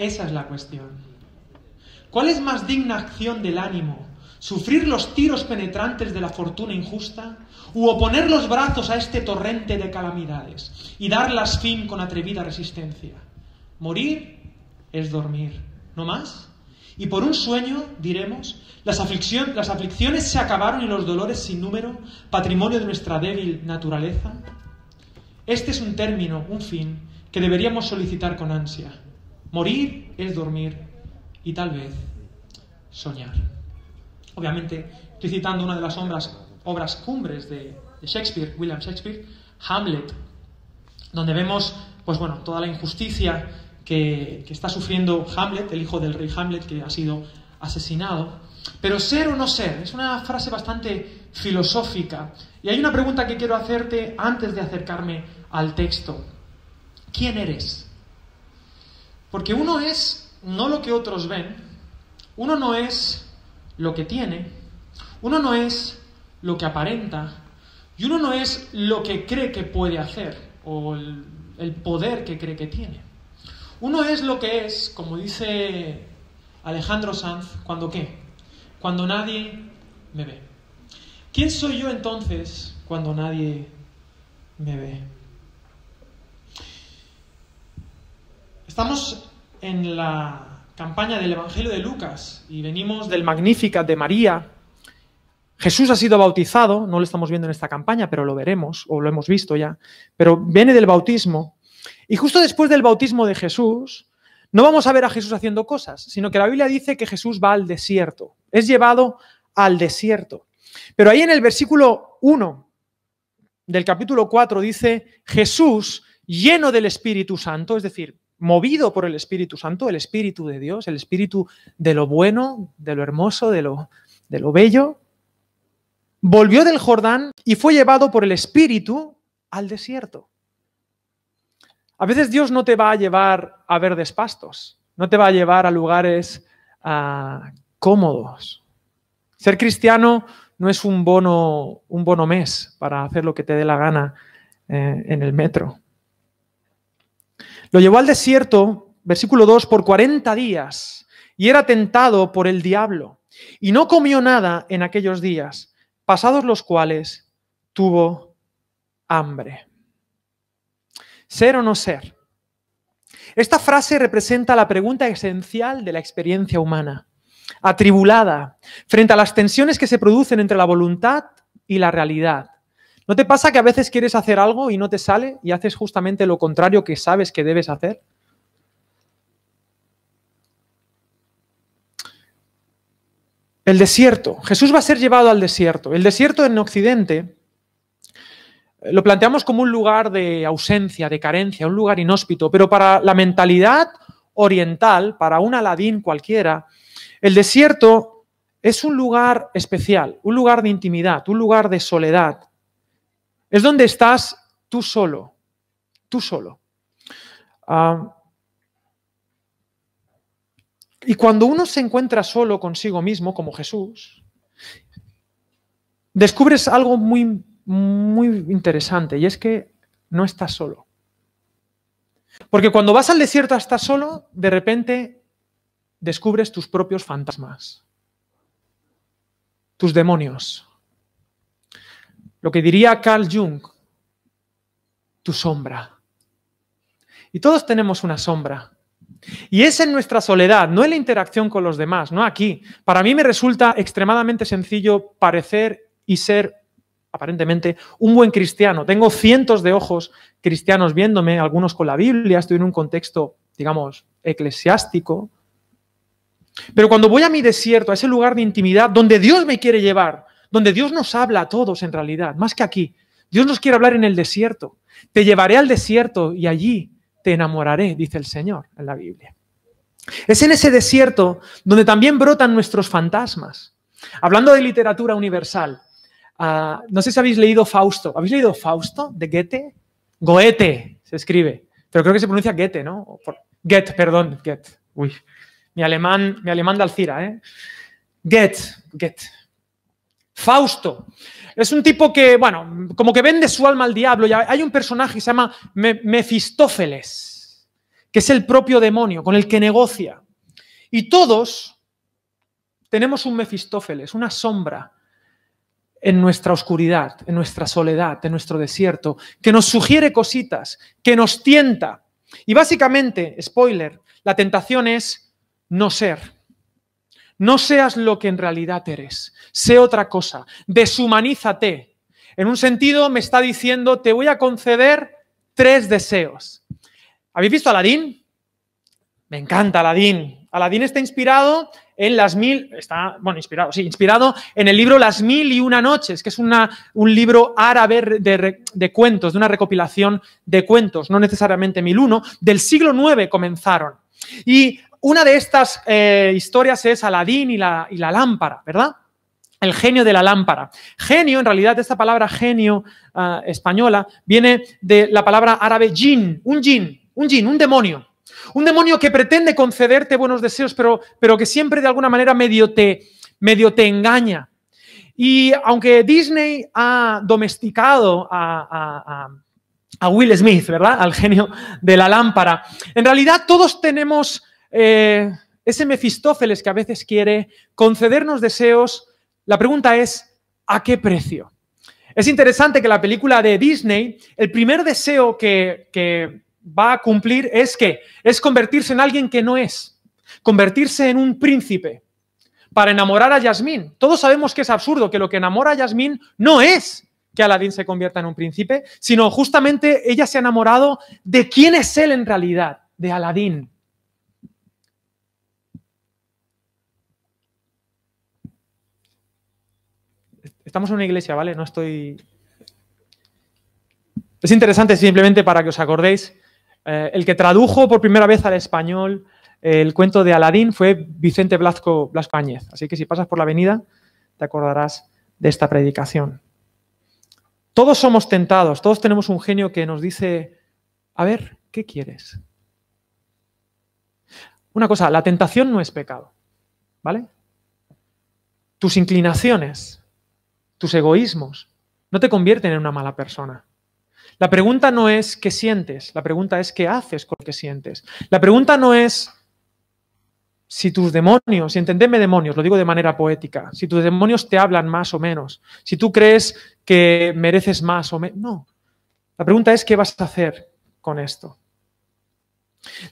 Esa es la cuestión. ¿Cuál es más digna acción del ánimo? ¿Sufrir los tiros penetrantes de la fortuna injusta? ¿U oponer los brazos a este torrente de calamidades y darlas fin con atrevida resistencia? Morir es dormir, ¿no más? Y por un sueño, diremos, las, aflicciones se acabaron y los dolores sin número, patrimonio de nuestra débil naturaleza. Este es un término, un fin, que deberíamos solicitar con ansia. Morir es dormir y tal vez soñar. Obviamente, estoy citando una de las obras, obras cumbres de, Shakespeare, William Shakespeare, Hamlet, donde vemos, pues bueno, toda la injusticia que, que, está sufriendo Hamlet, el hijo del rey Hamlet, que ha sido asesinado. Pero ser o no ser, es una frase bastante filosófica. Y hay una pregunta que quiero hacerte antes de acercarme al texto. ¿Quién eres? Porque uno es no lo que otros ven, uno no es lo que tiene, uno no es lo que aparenta, y uno no es lo que cree que puede hacer o el, poder que cree que tiene. Uno es lo que es, como dice Alejandro Sanz, cuando qué? Cuando nadie me ve. ¿Quién soy yo entonces cuando nadie me ve? Estamos en la campaña del Evangelio de Lucas y venimos del Magnificat de María. Jesús ha sido bautizado, no lo estamos viendo en esta campaña, pero lo veremos, o lo hemos visto ya, pero viene del bautismo. Y justo después del bautismo de Jesús, no vamos a ver a Jesús haciendo cosas, sino que la Biblia dice que Jesús va al desierto, es llevado al desierto. Pero ahí en el versículo 1 del capítulo 4 dice, Jesús lleno del Espíritu Santo, es decir, movido por el Espíritu Santo, el Espíritu de Dios, el Espíritu de lo bueno, de lo hermoso, de lo, de lo bello, volvió del Jordán y fue llevado por el Espíritu al desierto. A veces Dios no te va a llevar a verdes pastos, no te va a llevar a lugares ah, cómodos. Ser cristiano no es un bono, un bono mes para hacer lo que te dé la gana eh, en el metro. Lo llevó al desierto, versículo 2, por 40 días y era tentado por el diablo y no comió nada en aquellos días, pasados los cuales tuvo hambre. Ser o no ser. Esta frase representa la pregunta esencial de la experiencia humana, atribulada, frente a las tensiones que se producen entre la voluntad y la realidad. ¿No te pasa que a veces quieres hacer algo y no te sale y haces justamente lo contrario que sabes que debes hacer? El desierto. Jesús va a ser llevado al desierto. El desierto en Occidente eh, lo planteamos como un lugar de ausencia, de carencia, un lugar inhóspito, pero para la mentalidad oriental, para un Aladín cualquiera, el desierto es un lugar especial, un lugar de intimidad, un lugar de soledad, es donde estás tú solo, tú solo. Ah, y cuando uno se encuentra solo consigo mismo, como Jesús, descubres algo muy, muy interesante y es que no estás solo. Porque cuando vas al desierto a estar solo, de repente descubres tus propios fantasmas, tus demonios, lo que diría Carl Jung, tu sombra. Y todos tenemos una sombra. Y es en nuestra soledad, no en la interacción con los demás, no aquí. Para mí me resulta extremadamente sencillo parecer y ser aparentemente un buen cristiano. Tengo cientos de ojos cristianos viéndome, algunos con la Biblia, estoy en un contexto, digamos, eclesiástico. Pero cuando voy a mi desierto, a ese lugar de intimidad donde Dios me quiere llevar, donde Dios nos habla a todos en realidad, más que aquí. Dios nos quiere hablar en el desierto. Te llevaré al desierto y allí te enamoraré, dice el Señor en la Biblia. Es en ese desierto donde también brotan nuestros fantasmas. Hablando de literatura universal, ah, no sé si habéis leído Fausto. ¿Habéis leído Fausto de Goethe? Goethe se escribe, pero creo que se pronuncia Goethe, ¿no? Goethe, perdón, Goethe. Uy, mi alemán, mi alemán de Alcira, ¿eh? Goethe, Goethe. Fausto. Es un tipo que, bueno, como que vende su alma al diablo. hay un personaje que se llama Mefistófeles, que es el propio demonio, con el que negocia. Y todos tenemos un Mefistófeles, una sombra en nuestra oscuridad, en nuestra soledad, en nuestro desierto, que nos sugiere cositas, que nos tienta. Y básicamente, spoiler, la tentación es no ser. No seas lo que en realidad eres. Sé otra cosa. Deshumanízate. En un sentido me está diciendo, te voy a conceder tres deseos. ¿Habéis visto Aladín? Me encanta Aladín. Aladín está inspirado en las mil, está, bueno, inspirado, sí, inspirado en el libro Las mil y una noches, que es una, un libro árabe de, cuentos, de una recopilación de cuentos, no necesariamente mil uno, del siglo IX comenzaron. Y una de estas eh, historias es Aladín y la, lámpara, ¿verdad? El genio de la lámpara. Genio, en realidad, esta palabra genio ah, española viene de la palabra árabe jin, un jin, un jin, un demonio. Un demonio que pretende concederte buenos deseos, pero, pero que siempre de alguna manera medio te, medio te engaña. Y aunque Disney ha domesticado a, Will Smith, ¿verdad? Al genio de la lámpara, en realidad todos tenemos eh, ese Mefistófeles que a veces quiere concedernos deseos. La pregunta es, ¿a qué precio? Es interesante que la película de Disney, el primer deseo que, va a cumplir es que es convertirse en alguien que no es, convertirse en un príncipe para enamorar a Yasmín. Todos sabemos que es absurdo, que lo que enamora a Yasmín no es que Aladín se convierta en un príncipe, sino justamente ella se ha enamorado de quién es él en realidad, de Aladín. Estamos en una iglesia, ¿vale? No estoy... Es interesante simplemente para que os acordéis eh, el que tradujo por primera vez al español el cuento de Aladín fue Vicente Blasco, Blasco Áñez. Así que si pasas por la avenida, te acordarás de esta predicación. Todos somos tentados, todos tenemos un genio que nos dice, a ver, ¿qué quieres? Una cosa, la tentación no es pecado, ¿vale? Tus inclinaciones, tus egoísmos, no te convierten en una mala persona. La pregunta no es qué sientes, la pregunta es qué haces con lo que sientes. La pregunta no es si tus demonios, y entendeme demonios, lo digo de manera poética, si tus demonios te hablan más o menos, si tú crees que mereces más o menos. No. La pregunta es qué vas a hacer con esto.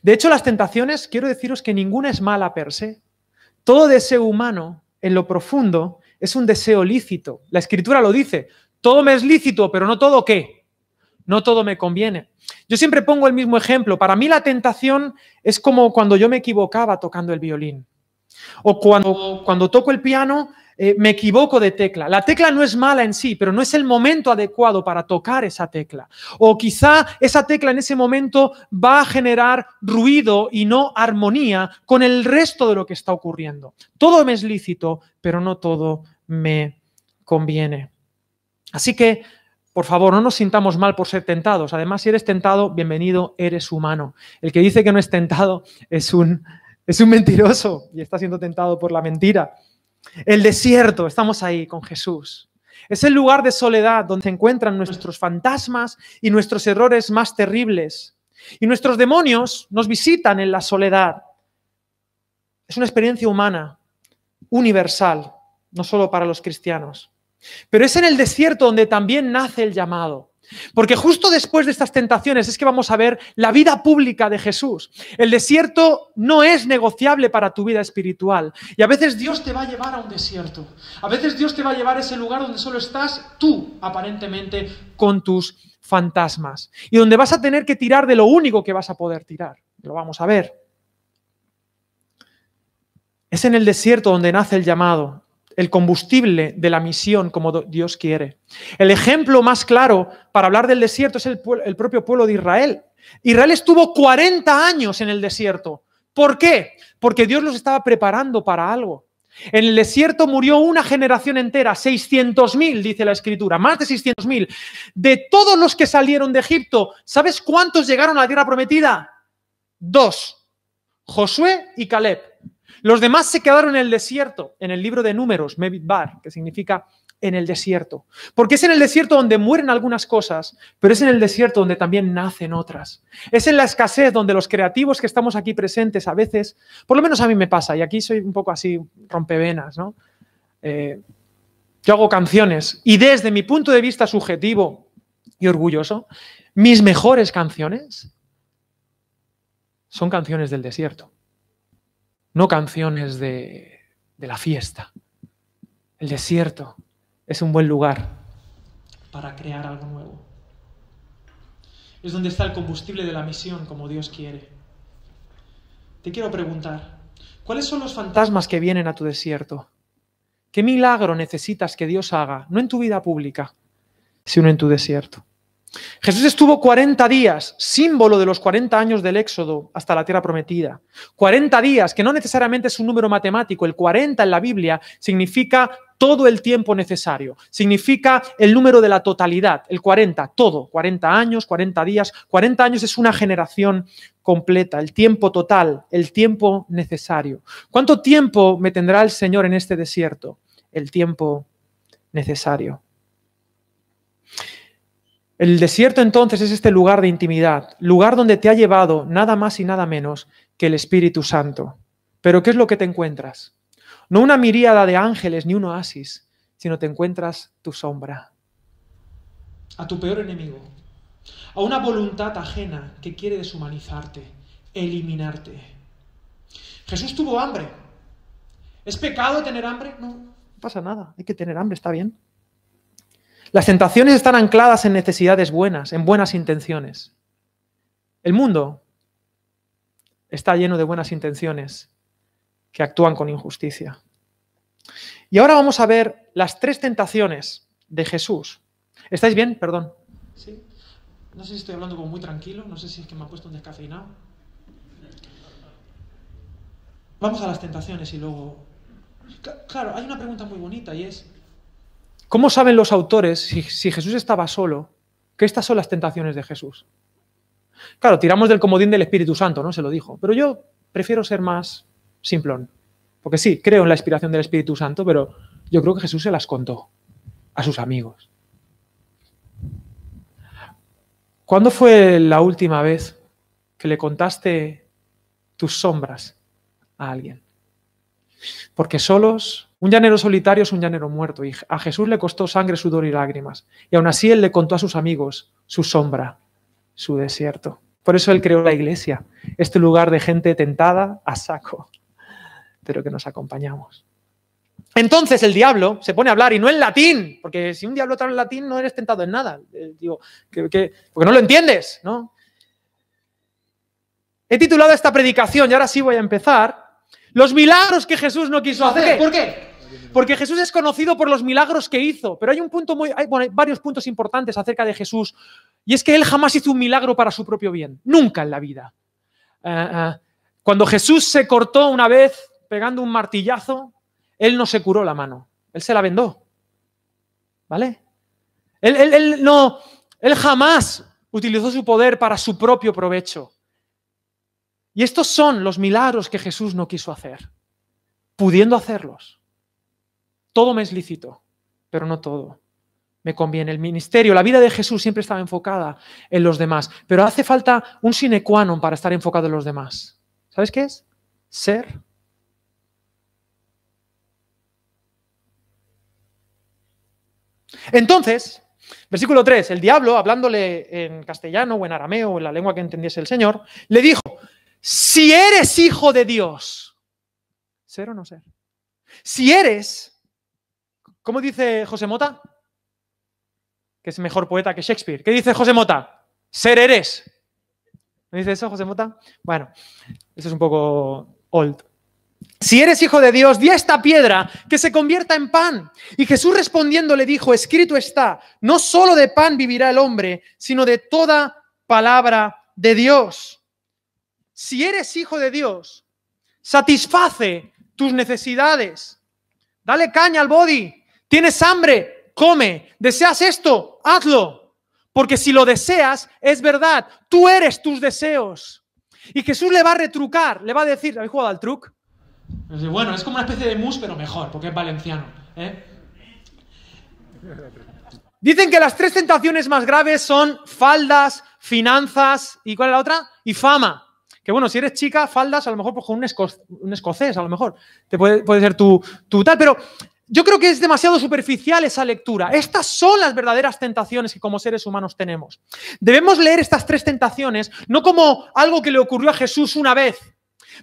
De hecho, las tentaciones, quiero deciros que ninguna es mala per se. Todo deseo humano, en lo profundo, es un deseo lícito. La escritura lo dice. Todo me es lícito, pero no todo qué no todo me conviene. Yo siempre pongo el mismo ejemplo. Para mí la tentación es como cuando yo me equivocaba tocando el violín. O cuando, cuando toco el piano eh, me equivoco de tecla. La tecla no es mala en sí, pero no es el momento adecuado para tocar esa tecla. O quizá esa tecla en ese momento va a generar ruido y no armonía con el resto de lo que está ocurriendo. Todo me es lícito, pero no todo me conviene. Así que por favor, no nos sintamos mal por ser tentados. Además, si eres tentado, bienvenido, eres humano. El que dice que no es tentado es un, es un mentiroso y está siendo tentado por la mentira. El desierto, estamos ahí con Jesús. Es el lugar de soledad donde se encuentran nuestros fantasmas y nuestros errores más terribles. Y nuestros demonios nos visitan en la soledad. Es una experiencia humana, universal, no solo para los cristianos. Pero es en el desierto donde también nace el llamado. Porque justo después de estas tentaciones es que vamos a ver la vida pública de Jesús. El desierto no es negociable para tu vida espiritual. Y a veces Dios te va a llevar a un desierto. A veces Dios te va a llevar a ese lugar donde solo estás tú, aparentemente, con tus fantasmas. Y donde vas a tener que tirar de lo único que vas a poder tirar. Lo vamos a ver. Es en el desierto donde nace el llamado el combustible de la misión como Dios quiere. El ejemplo más claro para hablar del desierto es el, propio pueblo de Israel. Israel estuvo 40 años en el desierto. ¿Por qué? Porque Dios los estaba preparando para algo. En el desierto murió una generación entera, 600.000, dice la escritura, más de 600.000. De todos los que salieron de Egipto, ¿sabes cuántos llegaron a la tierra prometida? Dos, Josué y Caleb. Los demás se quedaron en el desierto, en el libro de números, Bar, que significa en el desierto. Porque es en el desierto donde mueren algunas cosas, pero es en el desierto donde también nacen otras. Es en la escasez donde los creativos que estamos aquí presentes a veces, por lo menos a mí me pasa, y aquí soy un poco así rompevenas, ¿no? Eh, yo hago canciones y desde mi punto de vista subjetivo y orgulloso, mis mejores canciones son canciones del desierto, no canciones de, la fiesta. El desierto es un buen lugar para crear algo nuevo. Es donde está el combustible de la misión, como Dios quiere. Te quiero preguntar, ¿cuáles son los fantasmas que vienen a tu desierto? ¿Qué milagro necesitas que Dios haga, no en tu vida pública, sino en tu desierto? Jesús estuvo 40 días, símbolo de los 40 años del Éxodo hasta la tierra prometida. 40 días, que no necesariamente es un número matemático, el 40 en la Biblia significa todo el tiempo necesario, significa el número de la totalidad, el 40, todo, 40 años, 40 días, 40 años es una generación completa, el tiempo total, el tiempo necesario. ¿Cuánto tiempo me tendrá el Señor en este desierto? El tiempo necesario. El desierto entonces es este lugar de intimidad, lugar donde te ha llevado nada más y nada menos que el Espíritu Santo. Pero ¿qué es lo que te encuentras? No una miríada de ángeles ni un oasis, sino te encuentras tu sombra. A tu peor enemigo. A una voluntad ajena que quiere deshumanizarte, eliminarte. Jesús tuvo hambre. ¿Es pecado tener hambre? No, no pasa nada. Hay que tener hambre, está bien. Las tentaciones están ancladas en necesidades buenas, en buenas intenciones. El mundo está lleno de buenas intenciones que actúan con injusticia. Y ahora vamos a ver las tres tentaciones de Jesús. ¿Estáis bien? Perdón. Sí. No sé si estoy hablando como muy tranquilo, no sé si es que me ha puesto un descafeinado. Vamos a las tentaciones y luego... Claro, hay una pregunta muy bonita y es, ¿Cómo saben los autores si, Jesús estaba solo que estas son las tentaciones de Jesús? Claro, tiramos del comodín del Espíritu Santo, ¿no? Se lo dijo. Pero yo prefiero ser más simplón. Porque sí, creo en la inspiración del Espíritu Santo, pero yo creo que Jesús se las contó a sus amigos. ¿Cuándo fue la última vez que le contaste tus sombras a alguien? Porque solos un llanero solitario es un llanero muerto y a Jesús le costó sangre, sudor y lágrimas. Y aún así él le contó a sus amigos su sombra, su desierto. Por eso él creó la iglesia, este lugar de gente tentada a saco, pero que nos acompañamos. Entonces el diablo se pone a hablar y no en latín, porque si un diablo te habla en latín no eres tentado en nada. Eh, digo, porque no lo entiendes, ¿no? He titulado esta predicación y ahora sí voy a empezar. Los milagros que Jesús no quiso hacer. ¿Por qué? Porque Jesús es conocido por los milagros que hizo, pero hay un punto muy, hay, varios puntos importantes acerca de Jesús, y es que él jamás hizo un milagro para su propio bien, nunca en la vida. Eh, eh, cuando Jesús se cortó una vez pegando un martillazo, él no se curó la mano, él se la vendó. ¿Vale? Él, él, no, él jamás utilizó su poder para su propio provecho. Y estos son los milagros que Jesús no quiso hacer, pudiendo hacerlos. Todo me es lícito, pero no todo. Me conviene. El ministerio, la vida de Jesús siempre estaba enfocada en los demás, pero hace falta un sine qua non para estar enfocado en los demás. ¿Sabes qué es? Ser. Entonces, versículo 3, el diablo, hablándole en castellano o en arameo o en la lengua que entendiese el Señor, le dijo, si eres hijo de Dios, ser o no ser, si eres ¿Cómo dice José Mota? Que es mejor poeta que Shakespeare. ¿Qué dice José Mota? Ser eres. ¿Me dice eso, José Mota? Bueno, eso es un poco old. Si eres hijo de Dios, di a esta piedra que se convierta en pan. Y Jesús respondiendo le dijo, escrito está, no solo de pan vivirá el hombre, sino de toda palabra de Dios. Si eres hijo de Dios, satisface tus necesidades. Dale caña al body, Tienes hambre, come. Deseas esto, hazlo. Porque si lo deseas, es verdad. Tú eres tus deseos. Y Jesús le va a retrucar, le va a decir, ¿habéis jugado al truc? Bueno, es como una especie de mus, pero mejor, porque es valenciano. ¿eh? Dicen que las tres tentaciones más graves son faldas, finanzas y ¿cuál es la otra? Y fama. Que bueno, si eres chica, faldas, a lo mejor pues con un, escocés, a lo mejor. Te puede, puede ser tu, tu tal, pero yo creo que es demasiado superficial esa lectura. Estas son las verdaderas tentaciones que como seres humanos tenemos. Debemos leer estas tres tentaciones no como algo que le ocurrió a Jesús una vez,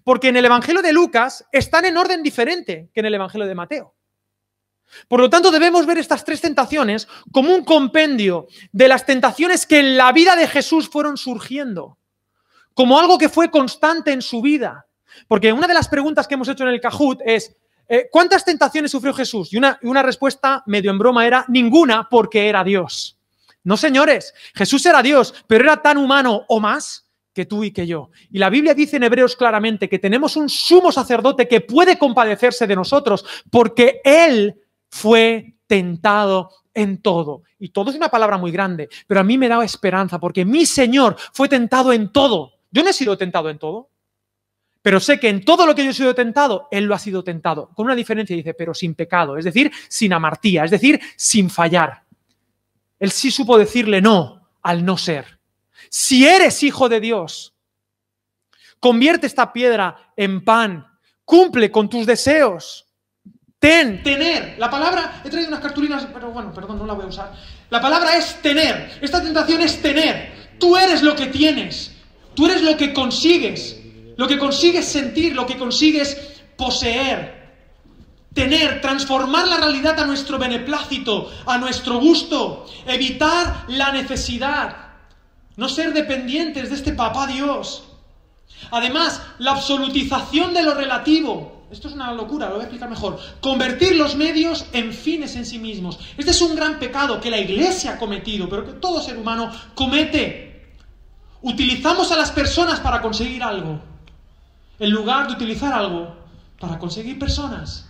porque en el Evangelio de Lucas están en orden diferente que en el Evangelio de Mateo. Por lo tanto, debemos ver estas tres tentaciones como un compendio de las tentaciones que en la vida de Jesús fueron surgiendo, como algo que fue constante en su vida. Porque una de las preguntas que hemos hecho en el Cajut es, eh, ¿cuántas tentaciones sufrió Jesús? Y una, una respuesta medio en broma era, ninguna porque era Dios. No, señores, Jesús era Dios, pero era tan humano o más que tú y que yo. Y la Biblia dice en Hebreos claramente que tenemos un sumo sacerdote que puede compadecerse de nosotros porque Él fue tentado en todo. Y todo es una palabra muy grande, pero a mí me da esperanza porque mi Señor fue tentado en todo. Yo no he sido tentado en todo, pero sé que en todo lo que yo he sido tentado, Él lo ha sido tentado. Con una diferencia, dice, pero sin pecado, es decir, sin amartía, es decir, sin fallar. Él sí supo decirle no al no ser. Si eres hijo de Dios, convierte esta piedra en pan, cumple con tus deseos Ten, tener. La palabra, he traído unas cartulinas, pero bueno, perdón, no la voy a usar. La palabra es tener. Esta tentación es tener. Tú eres lo que tienes. Tú eres lo que consigues. Lo que consigues sentir, lo que consigues poseer. Tener, transformar la realidad a nuestro beneplácito, a nuestro gusto. Evitar la necesidad. No ser dependientes de este papá Dios. Además, la absolutización de lo relativo. Esto es una locura, lo voy a explicar mejor. Convertir los medios en fines en sí mismos. Este es un gran pecado que la Iglesia ha cometido, pero que todo ser humano comete. Utilizamos a las personas para conseguir algo, en lugar de utilizar algo para conseguir personas.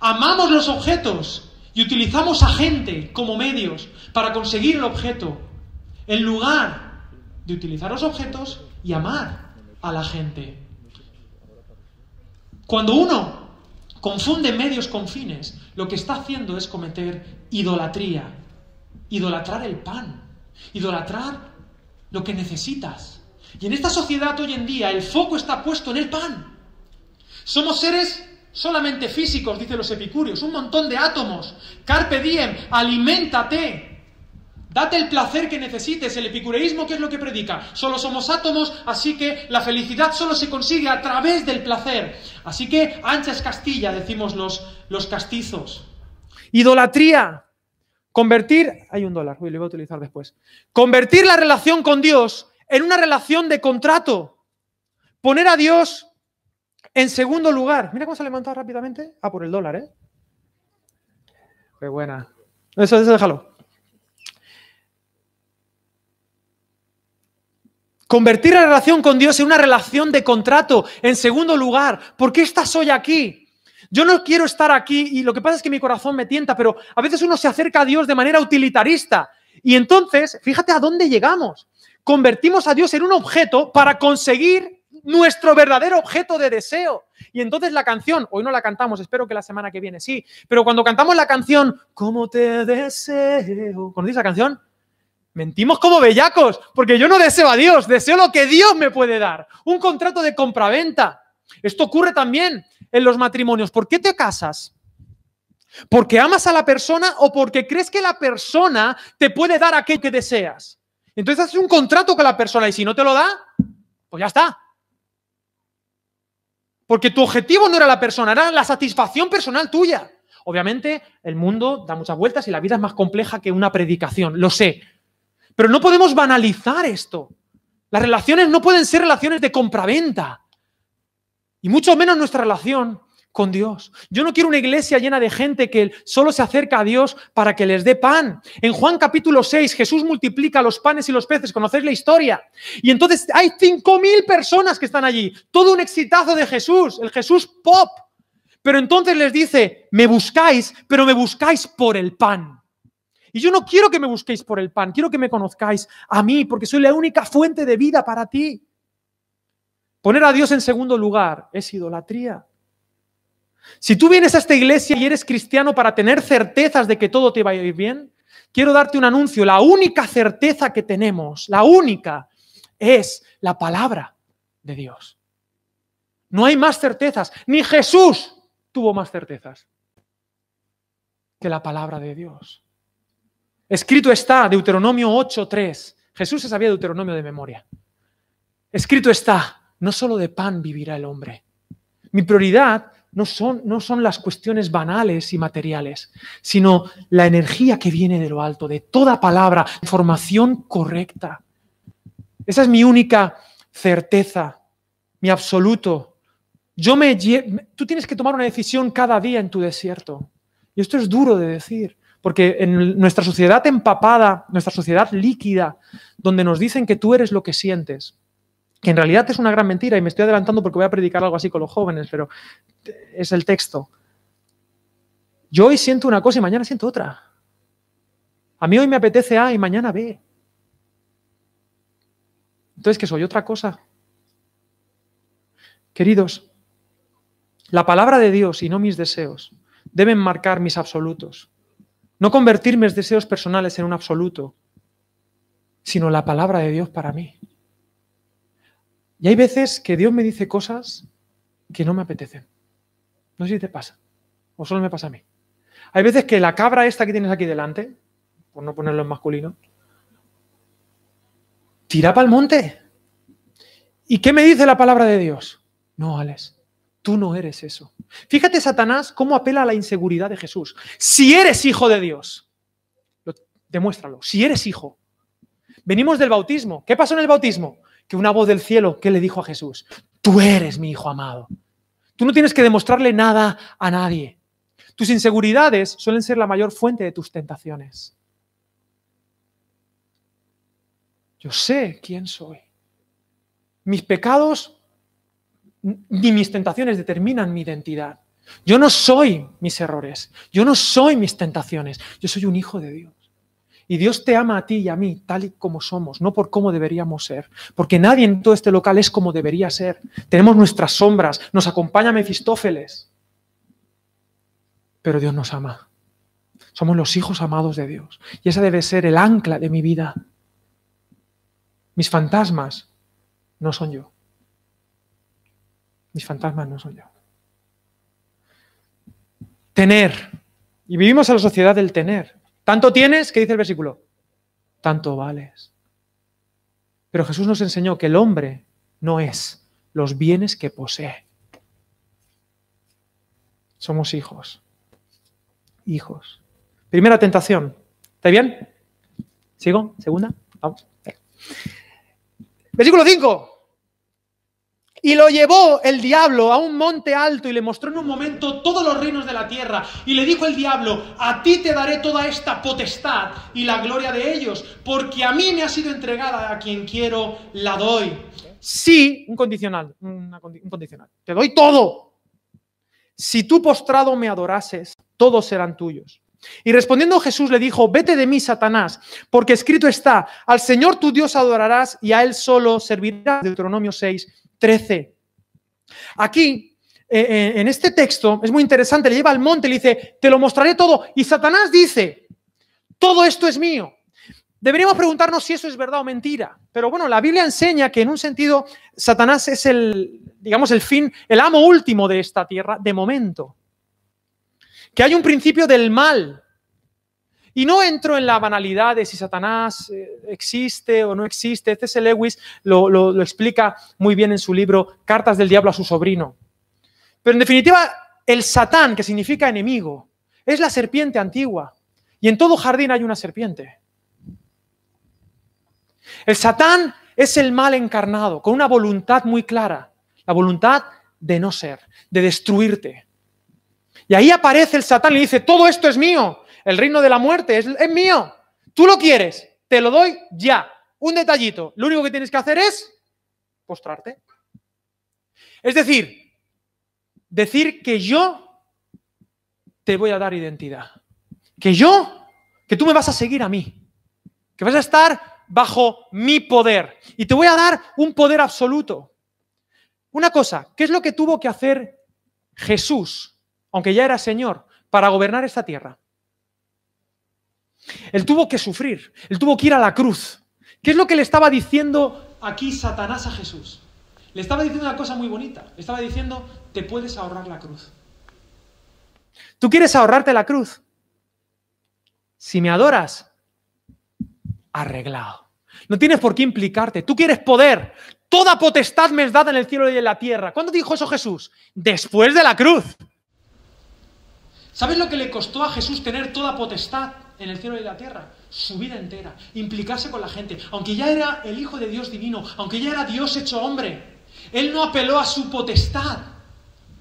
Amamos los objetos y utilizamos a gente como medios para conseguir el objeto, en lugar de utilizar los objetos y amar a la gente. Cuando uno confunde medios con fines, lo que está haciendo es cometer idolatría. Idolatrar el pan. Idolatrar lo que necesitas. Y en esta sociedad hoy en día el foco está puesto en el pan. Somos seres solamente físicos, dicen los epicúreos, un montón de átomos. Carpe diem, aliméntate. Date el placer que necesites. El epicureísmo, ¿qué es lo que predica? Solo somos átomos, así que la felicidad solo se consigue a través del placer. Así que ancha es Castilla, decimos los, castizos. Idolatría. Convertir, hay un dólar, lo voy a utilizar después. Convertir la relación con Dios en una relación de contrato. Poner a Dios en segundo lugar. Mira cómo se ha levantado rápidamente. Ah, por el dólar, ¿eh? Qué buena. Eso, eso déjalo. Convertir la relación con Dios en una relación de contrato. En segundo lugar, ¿por qué estás hoy aquí? Yo no quiero estar aquí y lo que pasa es que mi corazón me tienta, pero a veces uno se acerca a Dios de manera utilitarista. Y entonces, fíjate a dónde llegamos. Convertimos a Dios en un objeto para conseguir nuestro verdadero objeto de deseo. Y entonces la canción, hoy no la cantamos, espero que la semana que viene sí, pero cuando cantamos la canción, ¿cómo te deseo? ¿Conocéis la canción? Mentimos como bellacos, porque yo no deseo a Dios, deseo lo que Dios me puede dar. Un contrato de compraventa. Esto ocurre también en los matrimonios. ¿Por qué te casas? ¿Porque amas a la persona o porque crees que la persona te puede dar aquello que deseas? Entonces haces un contrato con la persona y si no te lo da, pues ya está. Porque tu objetivo no era la persona, era la satisfacción personal tuya. Obviamente el mundo da muchas vueltas y la vida es más compleja que una predicación, lo sé. Pero no podemos banalizar esto. Las relaciones no pueden ser relaciones de compraventa. Y mucho menos nuestra relación con Dios. Yo no quiero una iglesia llena de gente que solo se acerca a Dios para que les dé pan. En Juan capítulo 6 Jesús multiplica los panes y los peces, conocéis la historia. Y entonces hay 5.000 personas que están allí. Todo un exitazo de Jesús, el Jesús pop. Pero entonces les dice, me buscáis, pero me buscáis por el pan. Y yo no quiero que me busquéis por el pan, quiero que me conozcáis a mí, porque soy la única fuente de vida para ti. Poner a Dios en segundo lugar es idolatría. Si tú vienes a esta iglesia y eres cristiano para tener certezas de que todo te va a ir bien, quiero darte un anuncio. La única certeza que tenemos, la única, es la palabra de Dios. No hay más certezas. Ni Jesús tuvo más certezas que la palabra de Dios. Escrito está, Deuteronomio 8.3. Jesús se sabía Deuteronomio de memoria. Escrito está, no solo de pan vivirá el hombre. Mi prioridad no son, no son las cuestiones banales y materiales, sino la energía que viene de lo alto, de toda palabra, información correcta. Esa es mi única certeza, mi absoluto. Yo me, tú tienes que tomar una decisión cada día en tu desierto. Y esto es duro de decir, porque en nuestra sociedad empapada, nuestra sociedad líquida, donde nos dicen que tú eres lo que sientes, que en realidad es una gran mentira y me estoy adelantando porque voy a predicar algo así con los jóvenes, pero es el texto. Yo hoy siento una cosa y mañana siento otra. A mí hoy me apetece A y mañana B. Entonces, ¿qué soy? Otra cosa. Queridos, la palabra de Dios y no mis deseos deben marcar mis absolutos. No convertir mis deseos personales en un absoluto, sino la palabra de Dios para mí. Y hay veces que Dios me dice cosas que no me apetecen. No sé si te pasa, o solo me pasa a mí. Hay veces que la cabra esta que tienes aquí delante, por no ponerlo en masculino, tira para el monte. ¿Y qué me dice la palabra de Dios? No, Alex, tú no eres eso. Fíjate, Satanás, cómo apela a la inseguridad de Jesús. Si eres hijo de Dios, demuéstralo. Si eres hijo. Venimos del bautismo. ¿Qué pasó en el bautismo? Que una voz del cielo que le dijo a Jesús, tú eres mi hijo amado. Tú no tienes que demostrarle nada a nadie. Tus inseguridades suelen ser la mayor fuente de tus tentaciones. Yo sé quién soy. Mis pecados ni mis tentaciones determinan mi identidad. Yo no soy mis errores. Yo no soy mis tentaciones. Yo soy un hijo de Dios. Y Dios te ama a ti y a mí tal y como somos, no por cómo deberíamos ser. Porque nadie en todo este local es como debería ser. Tenemos nuestras sombras, nos acompaña Mefistófeles. Pero Dios nos ama. Somos los hijos amados de Dios. Y esa debe ser el ancla de mi vida. Mis fantasmas no son yo. Mis fantasmas no son yo. Tener. Y vivimos en la sociedad del tener. Tanto tienes, ¿qué dice el versículo? Tanto vales. Pero Jesús nos enseñó que el hombre no es los bienes que posee. Somos hijos. Hijos. Primera tentación. ¿Está bien? ¿Sigo? ¿Segunda? Vamos. Versículo 5. Y lo llevó el diablo a un monte alto y le mostró en un momento todos los reinos de la tierra. Y le dijo el diablo, a ti te daré toda esta potestad y la gloria de ellos, porque a mí me ha sido entregada a quien quiero, la doy. Sí, un condicional, un condicional. Te doy todo. Si tú postrado me adorases, todos serán tuyos. Y respondiendo Jesús le dijo, vete de mí, Satanás, porque escrito está, al Señor tu Dios adorarás y a Él solo servirás. Deuteronomio 6, 13. Aquí, eh, eh, en este texto, es muy interesante, le lleva al monte y le dice, te lo mostraré todo. Y Satanás dice, todo esto es mío. Deberíamos preguntarnos si eso es verdad o mentira. Pero bueno, la Biblia enseña que en un sentido Satanás es el, digamos, el fin, el amo último de esta tierra, de momento. Que hay un principio del mal, y no entro en la banalidad de si Satanás eh, existe o no existe. C.S. Lewis lo, lo, explica muy bien en su libro Cartas del Diablo a su sobrino. Pero en definitiva, el Satán, que significa enemigo, es la serpiente antigua. Y en todo jardín hay una serpiente. El Satán es el mal encarnado, con una voluntad muy clara, la voluntad de no ser, de destruirte. Y ahí aparece el Satán y dice, todo esto es mío, el reino de la muerte es, mío. Tú lo quieres, te lo doy ya. Un detallito. Lo único que tienes que hacer es postrarte. Es decir, decir que yo te voy a dar identidad. Que yo, que tú me vas a seguir a mí. Que vas a estar bajo mi poder. Y te voy a dar un poder absoluto. Una cosa, ¿qué es lo que tuvo que hacer Jesús aunque ya era Señor, para gobernar esta tierra. Él tuvo que sufrir, él tuvo que ir a la cruz. ¿Qué es lo que le estaba diciendo aquí Satanás a Jesús? Le estaba diciendo una cosa muy bonita. Le estaba diciendo, te puedes ahorrar la cruz. ¿Tú quieres ahorrarte la cruz? Si me adoras, arreglado. No tienes por qué implicarte. Tú quieres poder. Toda potestad me es dada en el cielo y en la tierra. ¿Cuándo dijo eso Jesús? Después de la cruz. ¿Sabes lo que le costó a Jesús tener toda potestad en el cielo y en la tierra? Su vida entera, implicarse con la gente. Aunque ya era el Hijo de Dios divino, aunque ya era Dios hecho hombre, Él no apeló a su potestad.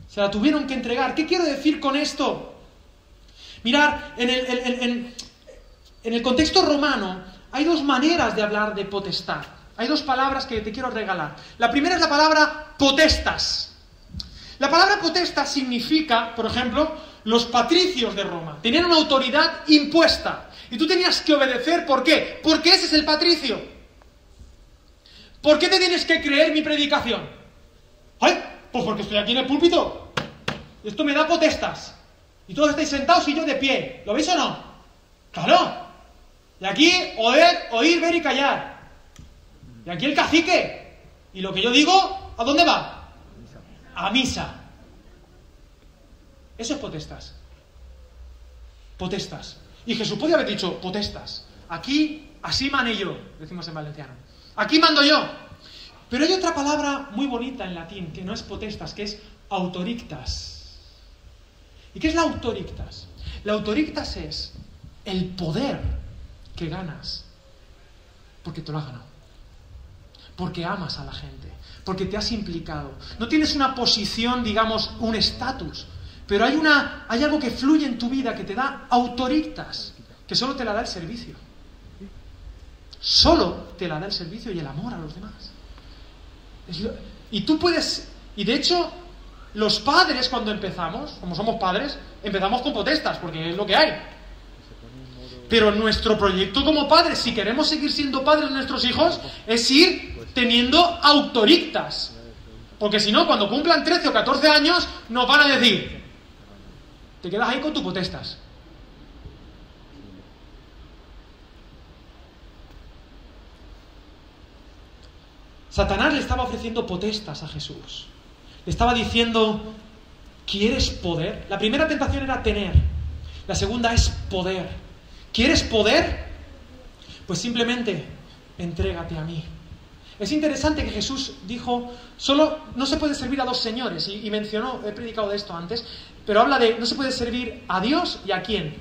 Se la tuvieron que entregar. ¿Qué quiero decir con esto? Mirar, en el, en el contexto romano hay dos maneras de hablar de potestad. Hay dos palabras que te quiero regalar. La primera es la palabra potestas. La palabra potestas significa, por ejemplo, los patricios de Roma. Tenían una autoridad impuesta. Y tú tenías que obedecer. ¿Por qué? Porque ese es el patricio. ¿Por qué te tienes que creer mi predicación? ¡Ay! Pues porque estoy aquí en el púlpito. Esto me da potestas. Y todos estáis sentados y yo de pie. ¿Lo veis o no? Claro. Y aquí oír, oír, ver y callar. Y aquí el cacique. Y lo que yo digo, ¿a dónde va? A misa. Eso es potestas. Potestas. Y Jesús podía haber dicho, potestas. Aquí, así mané yo, decimos en valenciano. Aquí mando yo. Pero hay otra palabra muy bonita en latín, que no es potestas, que es autorictas. ¿Y qué es la autorictas? La autorictas es el poder que ganas porque te lo has ganado. Porque amas a la gente, porque te has implicado. No tienes una posición, digamos, un estatus, pero hay, una, hay algo que fluye en tu vida que te da autoritas, que solo te la da el servicio. Solo te la da el servicio y el amor a los demás. y tú puedes, y de hecho, los padres cuando empezamos, como somos padres, empezamos con potestas, porque es lo que hay. Pero nuestro proyecto como padres, si queremos seguir siendo padres de nuestros hijos, es ir teniendo autorictas. Porque si no, cuando cumplan 13 o 14 años, nos van a decir, te quedas ahí con tus potestas. Satanás le estaba ofreciendo potestas a Jesús. Le estaba diciendo, ¿quieres poder? La primera tentación era tener. La segunda es poder. ¿Quieres poder? Pues simplemente entrégate a mí. Es interesante que Jesús dijo, solo no se puede servir a dos señores, y, mencionó, he predicado de esto antes, pero habla de, no se puede servir a Dios y a quién?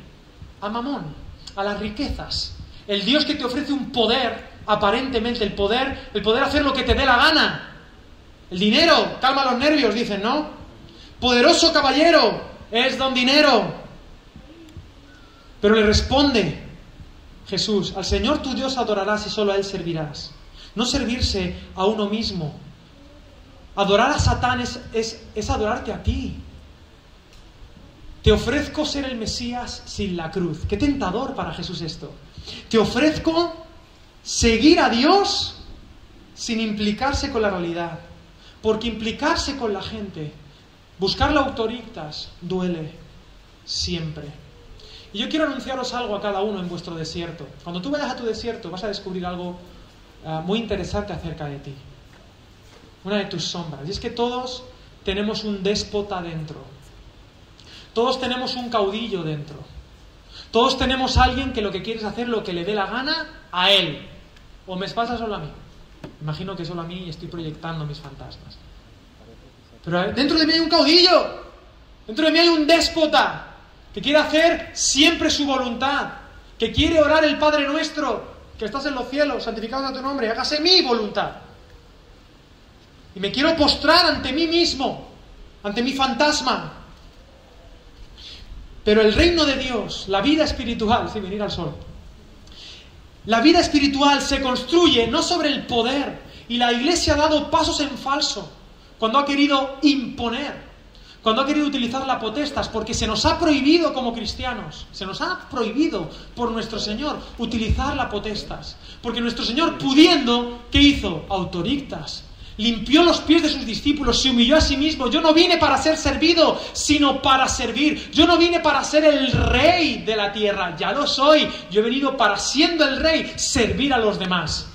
A Mamón, a las riquezas. El Dios que te ofrece un poder, aparentemente el poder, el poder hacer lo que te dé la gana. El dinero, calma los nervios, dicen, ¿no? Poderoso caballero, es don dinero. Pero le responde Jesús, al Señor tu Dios adorarás y solo a Él servirás. No servirse a uno mismo. Adorar a Satán es, es, adorarte a ti. Te ofrezco ser el Mesías sin la cruz. Qué tentador para Jesús esto. Te ofrezco seguir a Dios sin implicarse con la realidad. Porque implicarse con la gente, buscar la autoritas, duele siempre. Y yo quiero anunciaros algo a cada uno en vuestro desierto. Cuando tú vayas a tu desierto vas a descubrir algo ah, muy interesante acerca de ti. Una de tus sombras. Y es que todos tenemos un déspota dentro. Todos tenemos un caudillo dentro. Todos tenemos alguien que lo que quiere es hacer lo que le dé la gana a él. ¿O me pasa solo a mí? Imagino que solo a mí estoy proyectando mis fantasmas. Pero dentro de mí hay un caudillo. Dentro de mí hay un déspota que quiere hacer siempre su voluntad, que quiere orar el Padre nuestro, que estás en los cielos, santificado sea tu nombre, hágase mi voluntad. Y me quiero postrar ante mí mismo, ante mi fantasma. Pero el reino de Dios, la vida espiritual, sin venir al sol, la vida espiritual se construye no sobre el poder, y la iglesia ha dado pasos en falso cuando ha querido imponer cuando ha querido utilizar la potestas, porque se nos ha prohibido como cristianos, se nos ha prohibido por nuestro Señor utilizar la potestas, porque nuestro Señor pudiendo, ¿qué hizo? Autorictas, limpió los pies de sus discípulos, se humilló a sí mismo. Yo no vine para ser servido, sino para servir. Yo no vine para ser el rey de la tierra, ya lo soy. Yo he venido para, siendo el rey, servir a los demás.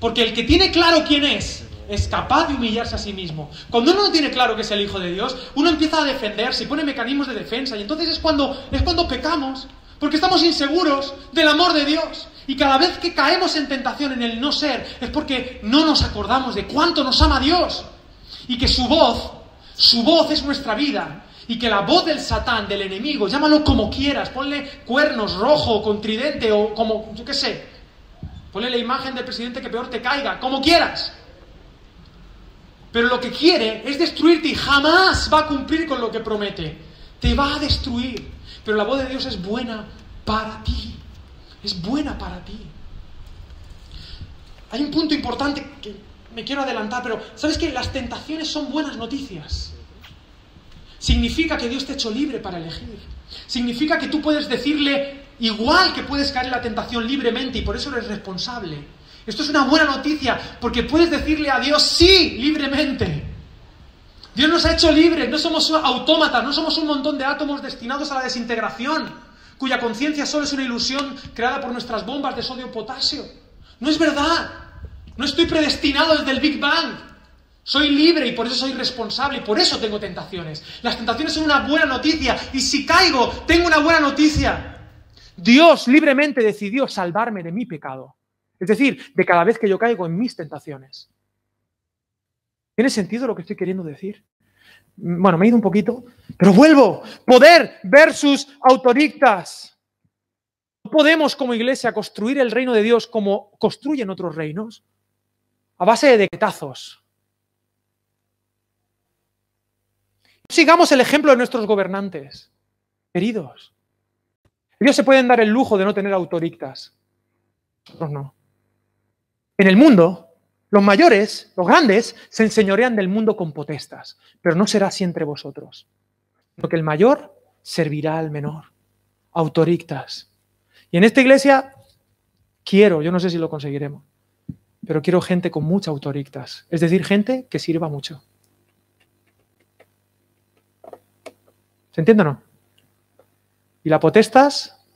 Porque el que tiene claro quién es, es capaz de humillarse a sí mismo. Cuando uno no tiene claro que es el Hijo de Dios, uno empieza a defenderse y pone mecanismos de defensa. Y entonces es cuando, es cuando pecamos, porque estamos inseguros del amor de Dios. Y cada vez que caemos en tentación, en el no ser, es porque no nos acordamos de cuánto nos ama Dios. Y que su voz, su voz es nuestra vida. Y que la voz del Satán, del enemigo, llámalo como quieras, ponle cuernos, rojo, con tridente o como, yo qué sé. Ponle la imagen del presidente que peor te caiga, como quieras. Pero lo que quiere es destruirte y jamás va a cumplir con lo que promete. Te va a destruir. Pero la voz de Dios es buena para ti es buena para ti. Hay un punto importante que me quiero adelantar, pero ¿sabes que las tentaciones son buenas noticias? Significa que Dios te ha hecho libre para elegir. Significa que tú puedes decirle igual que puedes caer en la tentación libremente y por eso eres responsable. Esto es una buena noticia porque puedes decirle a Dios sí libremente. Dios nos ha hecho libres, no somos autómatas, no somos un montón de átomos destinados a la desintegración cuya conciencia solo es una ilusión creada por nuestras bombas de sodio potasio. No es verdad. No estoy predestinado desde el Big Bang. Soy libre y por eso soy responsable y por eso tengo tentaciones. Las tentaciones son una buena noticia y si caigo, tengo una buena noticia. Dios libremente decidió salvarme de mi pecado. Es decir, de cada vez que yo caigo en mis tentaciones. ¿Tiene sentido lo que estoy queriendo decir? Bueno, me he ido un poquito, pero vuelvo. Poder versus autoristas. No podemos como iglesia construir el reino de Dios como construyen otros reinos, a base de decretazos. Sigamos el ejemplo de nuestros gobernantes, queridos. Ellos se pueden dar el lujo de no tener autoristas. Nosotros no. En el mundo, los mayores, los grandes, se enseñorean del mundo con potestas, pero no será así entre vosotros. Porque el mayor servirá al menor. Autorictas. Y en esta iglesia quiero, yo no sé si lo conseguiremos, pero quiero gente con mucha autorictas. Es decir, gente que sirva mucho. ¿Se entiende o no? Y la potestas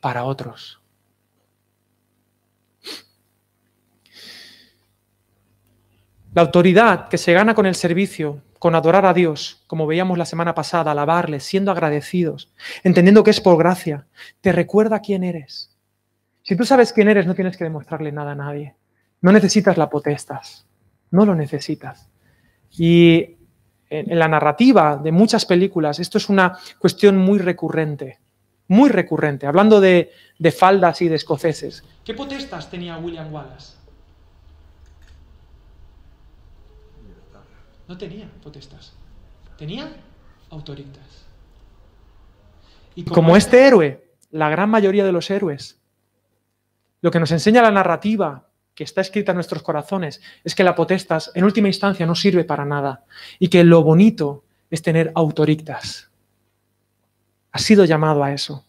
para otros. La autoridad que se gana con el servicio, con adorar a Dios, como veíamos la semana pasada, alabarle, siendo agradecidos, entendiendo que es por gracia, te recuerda quién eres. Si tú sabes quién eres, no tienes que demostrarle nada a nadie. No necesitas la potestas, no lo necesitas. Y en, la narrativa de muchas películas, esto es una cuestión muy recurrente, muy recurrente, hablando de, de faldas y de escoceses. ¿Qué potestas tenía William Wallace? No tenía potestas, tenía autoritas. Y como, este héroe, la gran mayoría de los héroes, lo que nos enseña la narrativa que está escrita en nuestros corazones es que la potestas en última instancia no sirve para nada y que lo bonito es tener autoritas. Has sido llamado a eso.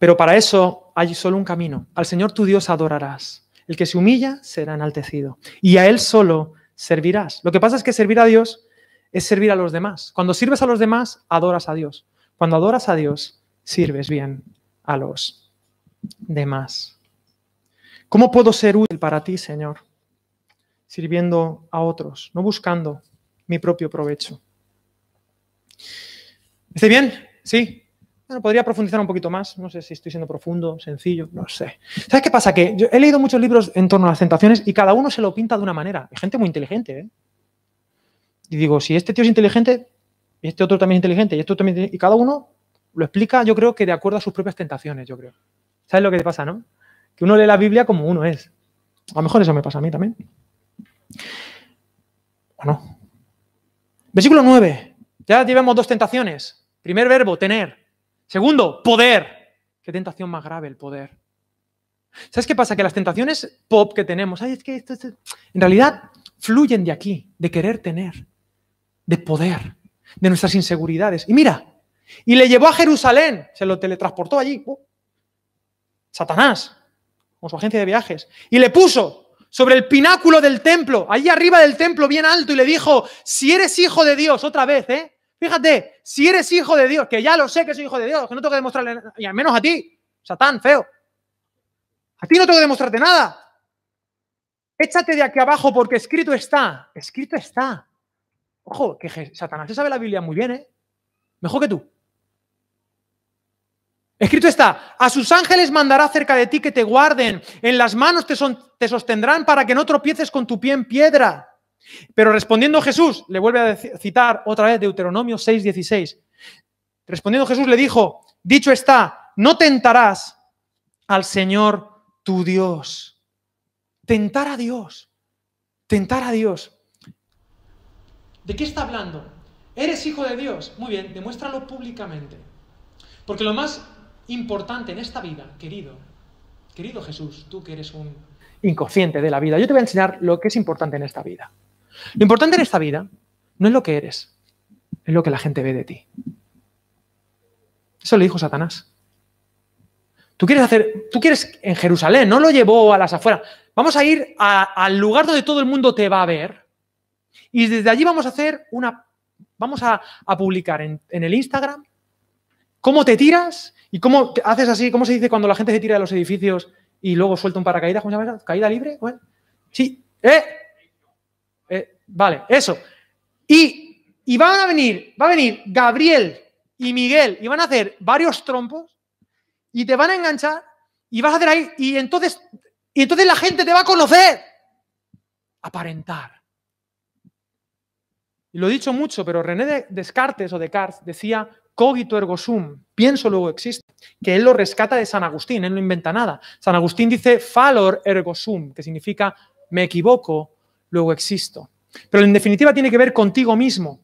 Pero para eso hay solo un camino. Al Señor tu Dios adorarás. El que se humilla será enaltecido. Y a Él solo servirás. Lo que pasa es que servir a Dios es servir a los demás. Cuando sirves a los demás, adoras a Dios. Cuando adoras a Dios, sirves bien a los demás. ¿Cómo puedo ser útil para ti, Señor? Sirviendo a otros, no buscando mi propio provecho. ¿Está bien? Sí podría profundizar un poquito más. No sé si estoy siendo profundo, sencillo, no sé. ¿Sabes qué pasa? Que yo he leído muchos libros en torno a las tentaciones y cada uno se lo pinta de una manera. Hay gente muy inteligente, ¿eh? Y digo, si este tío es inteligente, y este otro también es inteligente, y este también, y cada uno lo explica, yo creo que de acuerdo a sus propias tentaciones, yo creo. ¿Sabes lo que te pasa, no? Que uno lee la Biblia como uno es. A lo mejor eso me pasa a mí también. Bueno. Versículo 9. Ya llevamos dos tentaciones. Primer verbo, tener. Segundo, poder. Qué tentación más grave el poder. ¿Sabes qué pasa? Que las tentaciones pop que tenemos, es que esto, en realidad fluyen de aquí, de querer tener, de poder, de nuestras inseguridades. Y mira, y le llevó a Jerusalén, se lo teletransportó allí. Uh, Satanás, con su agencia de viajes, y le puso sobre el pináculo del templo, allí arriba del templo, bien alto, y le dijo, si eres hijo de Dios, otra vez, ¿eh? Fíjate, si eres hijo de Dios, que ya lo sé que soy hijo de Dios, que no tengo que demostrarle, y al menos a ti, Satán, feo. A ti no tengo que demostrarte nada. Échate de aquí abajo porque escrito está. Escrito está. Ojo, que Satanás se sabe la Biblia muy bien, ¿eh? Mejor que tú. Escrito está, a sus ángeles mandará cerca de ti que te guarden, en las manos te, te sostendrán para que no tropieces con tu pie en piedra. Pero respondiendo Jesús, le vuelve a citar otra vez Deuteronomio 6:16. Respondiendo Jesús le dijo, dicho está, no tentarás al Señor tu Dios. Tentar a Dios. Tentar a Dios. ¿De qué está hablando? ¿Eres hijo de Dios? Muy bien, demuéstralo públicamente. Porque lo más importante en esta vida, querido, querido Jesús, tú que eres un inconsciente de la vida, yo te voy a enseñar lo que es importante en esta vida. Lo importante en esta vida no es lo que eres, es lo que la gente ve de ti. Eso le dijo Satanás. Tú quieres hacer, tú quieres en Jerusalén, no lo llevó a las afueras. Vamos a ir al lugar donde todo el mundo te va a ver y desde allí vamos a hacer una, vamos a, publicar en, el Instagram cómo te tiras y cómo haces así, cómo se dice cuando la gente se tira de los edificios y luego suelta un paracaídas, ¿cómo se llama? ¿Caída libre? sí, ¿eh? Vale, eso. Y, y van a venir, va a venir Gabriel y Miguel y van a hacer varios trompos y te van a enganchar y vas a hacer ahí y entonces, y entonces la gente te va a conocer. Aparentar. Y lo he dicho mucho, pero René Descartes o Descartes decía cogito ergo sum, pienso luego existe, que él lo rescata de San Agustín, él no inventa nada. San Agustín dice falor ergo sum, que significa me equivoco, luego existo. Pero en definitiva tiene que ver contigo mismo.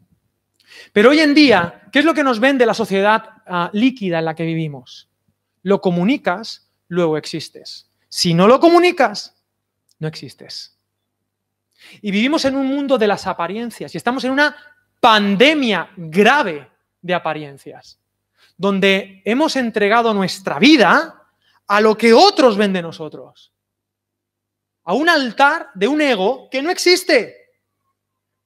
Pero hoy en día, ¿qué es lo que nos vende la sociedad ah, líquida en la que vivimos? Lo comunicas, luego existes. Si no lo comunicas, no existes. Y vivimos en un mundo de las apariencias y estamos en una pandemia grave de apariencias, donde hemos entregado nuestra vida a lo que otros ven de nosotros, a un altar de un ego que no existe.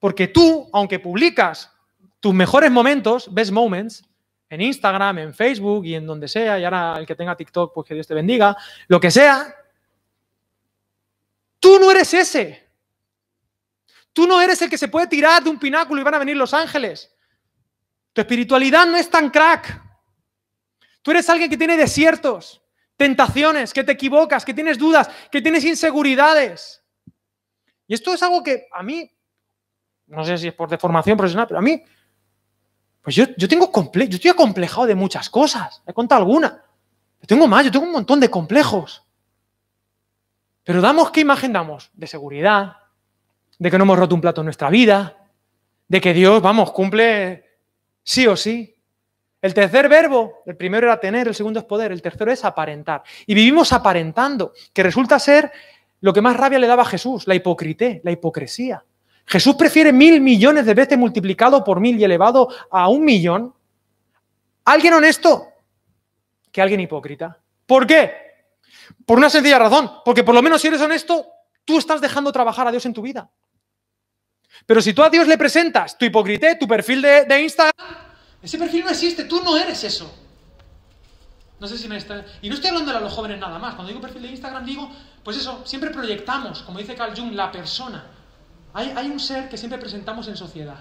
Porque tú, aunque publicas tus mejores momentos, best moments, en Instagram, en Facebook y en donde sea, y ahora el que tenga TikTok, pues que Dios te bendiga, lo que sea, tú no eres ese. Tú no eres el que se puede tirar de un pináculo y van a venir los ángeles. Tu espiritualidad no es tan crack. Tú eres alguien que tiene desiertos, tentaciones, que te equivocas, que tienes dudas, que tienes inseguridades. Y esto es algo que a mí, no sé si es por deformación profesional, pero a mí, pues yo, yo tengo comple yo estoy acomplejado de muchas cosas. He contado alguna. Yo tengo más, yo tengo un montón de complejos. Pero damos, ¿qué imagen damos? De seguridad, de que no hemos roto un plato en nuestra vida, de que Dios, vamos, cumple sí o sí. El tercer verbo, el primero era tener, el segundo es poder, el tercero es aparentar. Y vivimos aparentando, que resulta ser lo que más rabia le daba a Jesús, la hipocrité, la hipocresía. Jesús prefiere mil millones de veces multiplicado por mil y elevado a un millón. Alguien honesto que alguien hipócrita. ¿Por qué? Por una sencilla razón. Porque por lo menos si eres honesto, tú estás dejando trabajar a Dios en tu vida. Pero si tú a Dios le presentas tu hipocrité, tu perfil de, Instagram, ese perfil no existe, tú no eres eso. No sé si me está... Y no estoy hablando a los jóvenes nada más. Cuando digo perfil de Instagram digo, pues eso, siempre proyectamos, como dice Carl Jung, la persona. Hay, un ser que siempre presentamos en sociedad.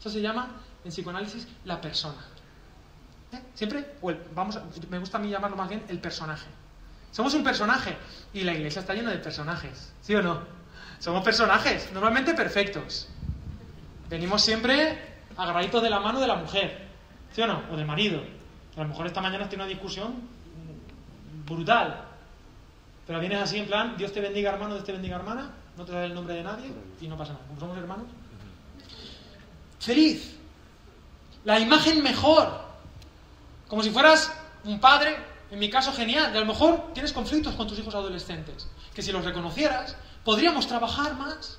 Eso se llama, en psicoanálisis, la persona. ¿Eh? Siempre, vamos me gusta a mí llamarlo más bien el personaje. Somos un personaje y la iglesia está llena de personajes, ¿sí o no? Somos personajes, normalmente perfectos. Venimos siempre agarraditos de la mano de la mujer, ¿sí o no? O del marido. A lo mejor esta mañana tiene una discusión brutal. Pero vienes así en plan, Dios te bendiga hermano, Dios te bendiga hermana, no te da el nombre de nadie y no pasa nada. Como somos hermanos. Feliz. La imagen mejor. Como si fueras un padre en mi caso, genial. Y a lo mejor tienes conflictos con tus hijos adolescentes. Que si los reconocieras, podríamos trabajar más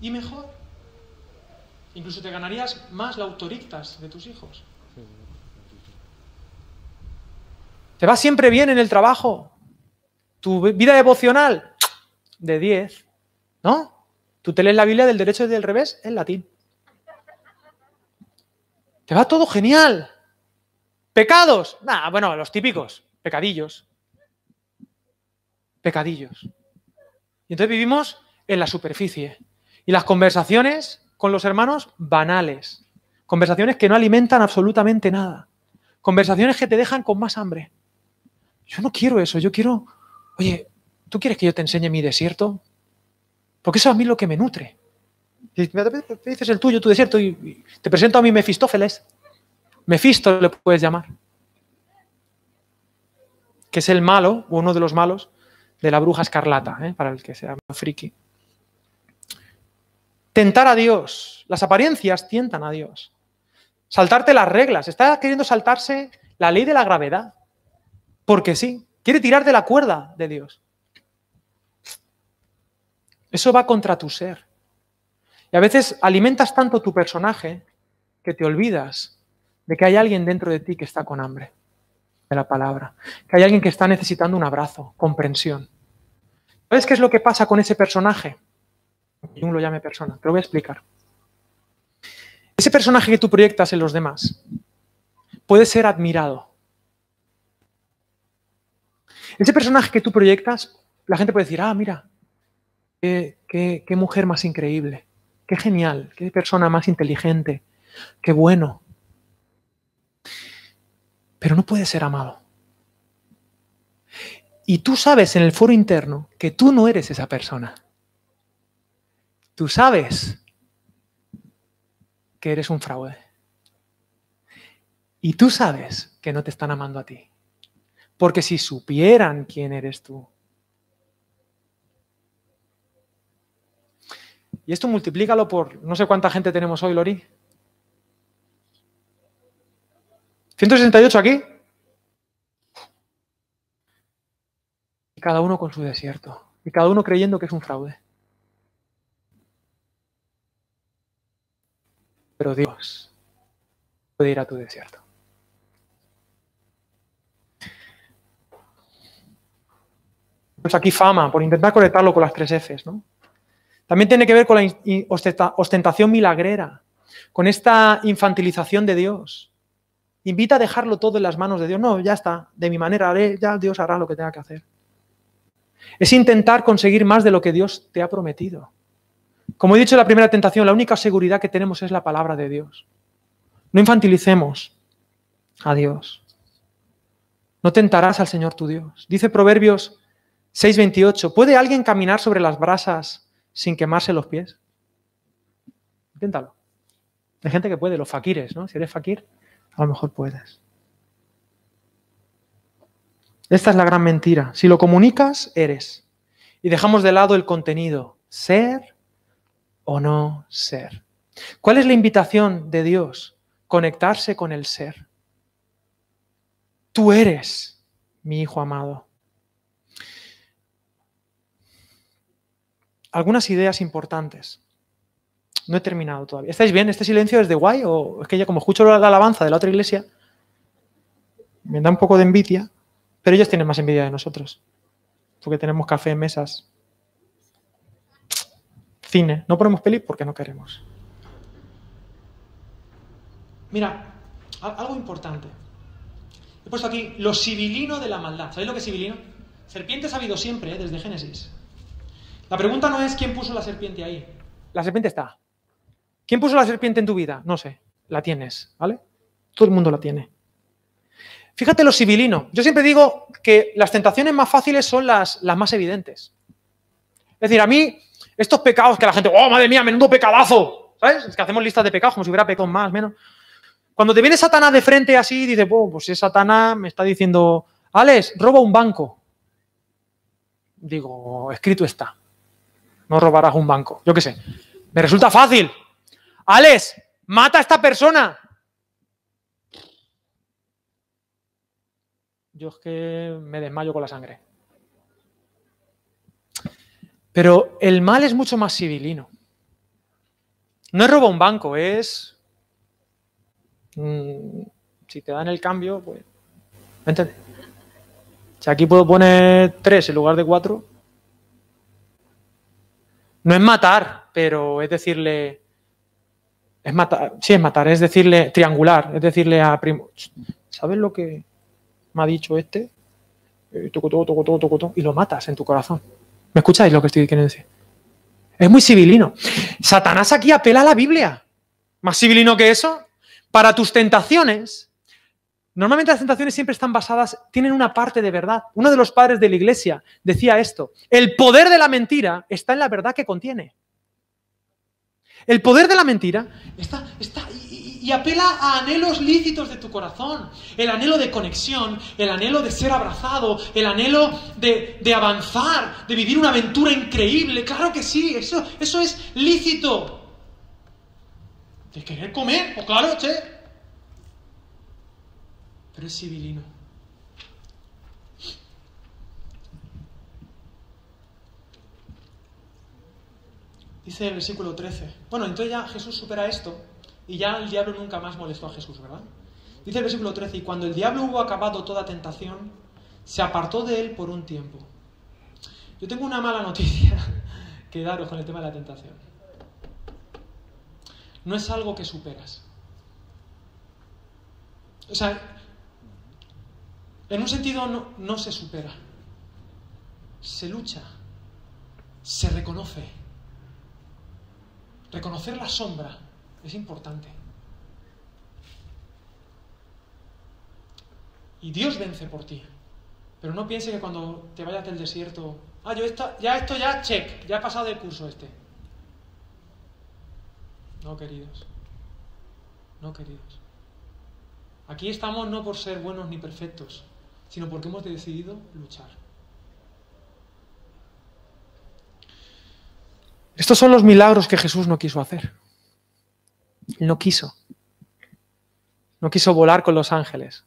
y mejor. Incluso te ganarías más la autorictas de tus hijos. ¿Te va siempre bien en el trabajo? ¿Tu vida devocional? De 10. ¿No? Tú te lees la Biblia del derecho y del revés en latín. Te va todo genial. Pecados. Nah, bueno, los típicos. Pecadillos. Pecadillos. Y entonces vivimos en la superficie. Y las conversaciones con los hermanos banales. Conversaciones que no alimentan absolutamente nada. Conversaciones que te dejan con más hambre. Yo no quiero eso, yo quiero, oye, ¿tú quieres que yo te enseñe mi desierto? Porque eso a mí lo que me nutre. Dices el tuyo, tu desierto, y te presento a mi Mefistófeles. Mefisto le puedes llamar. Que es el malo, o uno de los malos, de la bruja escarlata, ¿eh? para el que sea friki. Tentar a Dios. Las apariencias tientan a Dios. Saltarte las reglas. Está queriendo saltarse la ley de la gravedad. Porque sí. Quiere tirar de la cuerda de Dios. Eso va contra tu ser. Y a veces alimentas tanto tu personaje que te olvidas de que hay alguien dentro de ti que está con hambre de la palabra, que hay alguien que está necesitando un abrazo, comprensión. ¿Sabes qué es lo que pasa con ese personaje? Jung lo llame persona, te lo voy a explicar. Ese personaje que tú proyectas en los demás puede ser admirado. Ese personaje que tú proyectas, la gente puede decir, ah, mira, qué, mujer más increíble, qué genial, qué persona más inteligente, qué bueno. Pero no puede ser amado. Y tú sabes en el foro interno que tú no eres esa persona. Tú sabes que eres un fraude. Y tú sabes que no te están amando a ti. Porque si supieran quién eres tú. Y esto multiplícalo por no sé cuánta gente tenemos hoy, Lori. 168 aquí. Y cada uno con su desierto. Y cada uno creyendo que es un fraude. Pero Dios puede ir a tu desierto. Pues aquí fama, por intentar conectarlo con las tres Fs, ¿no? También tiene que ver con la ostentación milagrera, con esta infantilización de Dios. Invita a dejarlo todo en las manos de Dios. No, ya está, de mi manera haré, ya Dios hará lo que tenga que hacer. Es intentar conseguir más de lo que Dios te ha prometido. Como he dicho en la primera tentación, la única seguridad que tenemos es la palabra de Dios. No infantilicemos a Dios. No tentarás al Señor tu Dios. Dice Proverbios 6:28, ¿puede alguien caminar sobre las brasas sin quemarse los pies? Inténtalo. Hay gente que puede, los faquires, ¿no? Si eres faquir, a lo mejor puedes. Esta es la gran mentira. Si lo comunicas, eres. Y dejamos de lado el contenido. Ser o no ser. ¿Cuál es la invitación de Dios? Conectarse con el ser. Tú eres mi hijo amado. Algunas ideas importantes. No he terminado todavía. ¿Estáis bien? ¿Este silencio es de guay? ¿O es que ya como escucho la alabanza de la otra iglesia, me da un poco de envidia? Pero ellos tienen más envidia de nosotros. Porque tenemos café mesas. Cine. No ponemos peli porque no queremos. Mira, algo importante. He puesto aquí lo civilino de la maldad. ¿Sabéis lo que es civilino? Serpientes ha habido siempre, ¿eh? desde Génesis. La pregunta no es quién puso la serpiente ahí. La serpiente está. ¿Quién puso la serpiente en tu vida? No sé. La tienes, ¿vale? Todo el mundo la tiene. Fíjate lo civilino. Yo siempre digo que las tentaciones más fáciles son las, las más evidentes. Es decir, a mí, estos pecados que la gente, oh, madre mía, menudo pecadazo, ¿sabes? Es que hacemos listas de pecados como si hubiera pecado más, menos. Cuando te viene Satanás de frente así, dices, oh, pues es Satanás me está diciendo, Alex, roba un banco. Digo, escrito está. No robarás un banco. Yo qué sé. Me resulta fácil. Alex, mata a esta persona. yo es que me desmayo con la sangre. Pero el mal es mucho más civilino. No es robo un banco, es... Mm, si te dan el cambio, pues... ¿Me entiendes? Si aquí puedo poner tres en lugar de cuatro... No es matar, pero es decirle, es matar, sí es matar, es decirle triangular, es decirle a primo, ¿sabes lo que me ha dicho este? Eh, toco, toco, toco, toco, toco, toco, y lo matas en tu corazón. ¿Me escucháis lo que estoy queriendo decir? Es muy civilino. Satanás aquí apela a la Biblia. Más civilino que eso. Para tus tentaciones, normalmente las tentaciones siempre están basadas, tienen una parte de verdad. Uno de los padres de la iglesia decía esto. El poder de la mentira está en la verdad que contiene. El poder de la mentira está, está y, apela a anhelos lícitos de tu corazón. El anhelo de conexión, el anhelo de ser abrazado, el anhelo de, de avanzar, de vivir una aventura increíble. Claro que sí, eso, eso es lícito. De querer comer, pues claro, che. Pero es civilino. Dice el versículo 13. Bueno, entonces ya Jesús supera esto y ya el diablo nunca más molestó a Jesús, ¿verdad? Dice el versículo 13, y cuando el diablo hubo acabado toda tentación, se apartó de él por un tiempo. Yo tengo una mala noticia que daros con el tema de la tentación. No es algo que superas. O sea, en un sentido no, se supera. Se lucha. Se reconoce. Reconocer la sombra es importante. Y Dios vence por ti. Pero no piense que cuando te vayas del desierto, ah, yo esto, ya esto ya check, ya he pasado el curso este. No, queridos. No, queridos. Aquí estamos no por ser buenos ni perfectos, sino porque hemos decidido luchar. Estos son los milagros que Jesús no quiso hacer. No quiso. No quiso volar con los ángeles.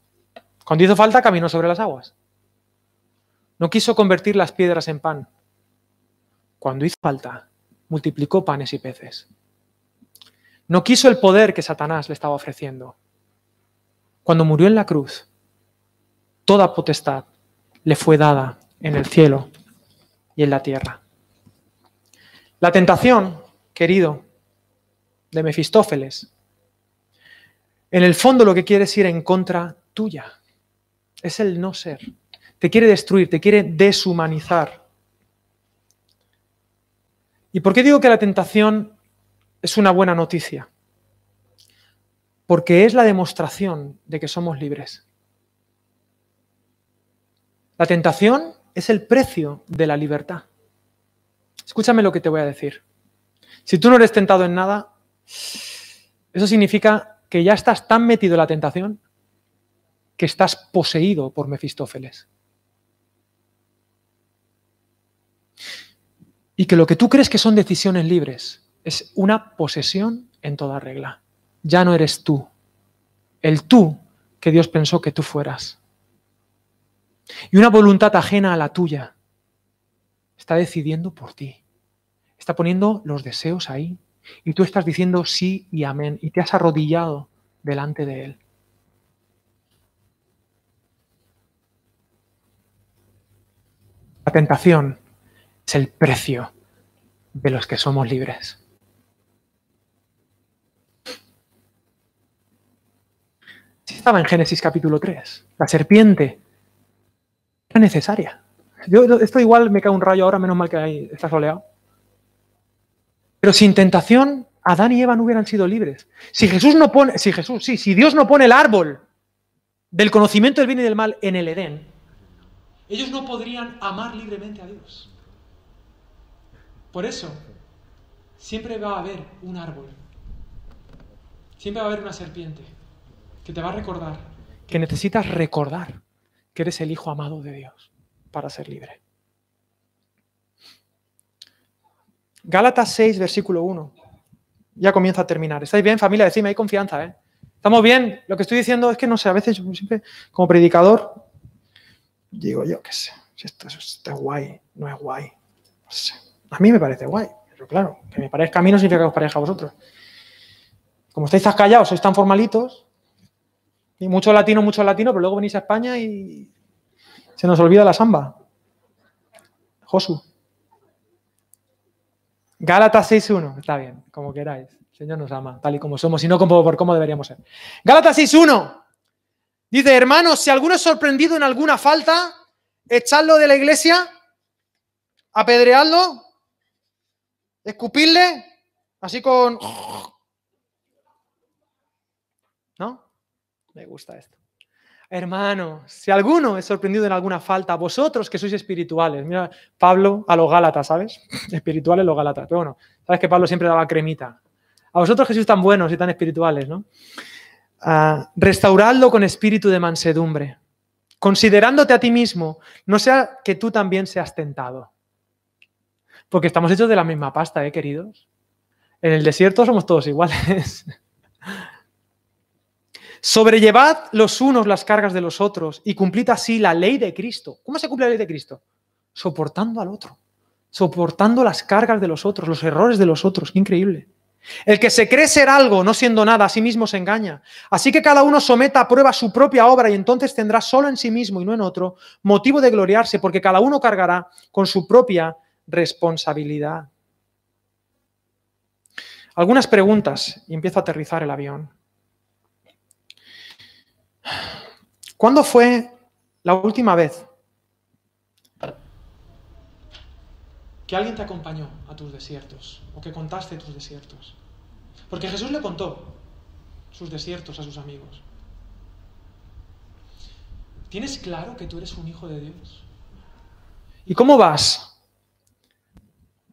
Cuando hizo falta, caminó sobre las aguas. No quiso convertir las piedras en pan. Cuando hizo falta, multiplicó panes y peces. No quiso el poder que Satanás le estaba ofreciendo. Cuando murió en la cruz, toda potestad le fue dada en el cielo y en la tierra. La tentación, querido, de Mefistófeles, en el fondo lo que quiere es ir en contra tuya. Es el no ser. Te quiere destruir, te quiere deshumanizar. ¿Y por qué digo que la tentación es una buena noticia? Porque es la demostración de que somos libres. La tentación es el precio de la libertad. Escúchame lo que te voy a decir. Si tú no eres tentado en nada, eso significa que ya estás tan metido en la tentación que estás poseído por Mefistófeles. Y que lo que tú crees que son decisiones libres es una posesión en toda regla. Ya no eres tú, el tú que Dios pensó que tú fueras. Y una voluntad ajena a la tuya está decidiendo por ti. Está poniendo los deseos ahí. Y tú estás diciendo sí y amén. Y te has arrodillado delante de Él. La tentación es el precio de los que somos libres. estaba en Génesis capítulo 3. La serpiente era necesaria. Yo, esto igual me cae un rayo ahora, menos mal que ahí está soleado. Pero sin tentación, Adán y Eva no hubieran sido libres. Si Jesús no pone, si Jesús, si Dios no pone el árbol del conocimiento del bien y del mal en el Edén, ellos no podrían amar libremente a Dios. Por eso, siempre va a haber un árbol. Siempre va a haber una serpiente que te va a recordar que necesitas recordar que eres el Hijo amado de Dios para ser libre. Gálatas 6, versículo 1. Ya comienza a terminar. ¿Estáis bien, familia? Decime, hay confianza, ¿eh? ¿Estamos bien? Lo que estoy diciendo es que, no sé, a veces yo siempre, como predicador, digo yo, qué sé, si esto, es guay, no es guay. A mí me parece guay, pero claro, que me parezca a mí no significa que os parezca a vosotros. Como estáis tan callados, sois tan formalitos, y mucho latino, mucho latino, pero luego venís a España y se nos olvida la samba. Josu. Gálatas 6.1, está bien, como queráis. El Señor nos ama, tal y como somos, y no como por cómo deberíamos ser. Gálatas 6.1. Dice, hermanos, si alguno es sorprendido en alguna falta, echadlo de la iglesia, apedreadlo, escupirle, así con... ¿No? Me gusta esto. Hermano, si alguno es sorprendido en alguna falta, vosotros que sois espirituales, mira, Pablo a los Gálatas, ¿sabes? Espirituales los Gálatas. Pero bueno, sabes que Pablo siempre daba cremita. A vosotros que sois tan buenos y tan espirituales, ¿no? Ah, restauradlo con espíritu de mansedumbre, considerándote a ti mismo, no sea que tú también seas tentado. Porque estamos hechos de la misma pasta, ¿eh, queridos? En el desierto somos todos iguales. Sobrellevad los unos las cargas de los otros y cumplid así la ley de Cristo. ¿Cómo se cumple la ley de Cristo? Soportando al otro, soportando las cargas de los otros, los errores de los otros. Qué increíble. El que se cree ser algo, no siendo nada, a sí mismo se engaña. Así que cada uno someta a prueba su propia obra y entonces tendrá solo en sí mismo y no en otro motivo de gloriarse, porque cada uno cargará con su propia responsabilidad. Algunas preguntas y empiezo a aterrizar el avión. ¿Cuándo fue la última vez que alguien te acompañó a tus desiertos o que contaste tus desiertos? Porque Jesús le contó sus desiertos a sus amigos. ¿Tienes claro que tú eres un hijo de Dios? ¿Y cómo vas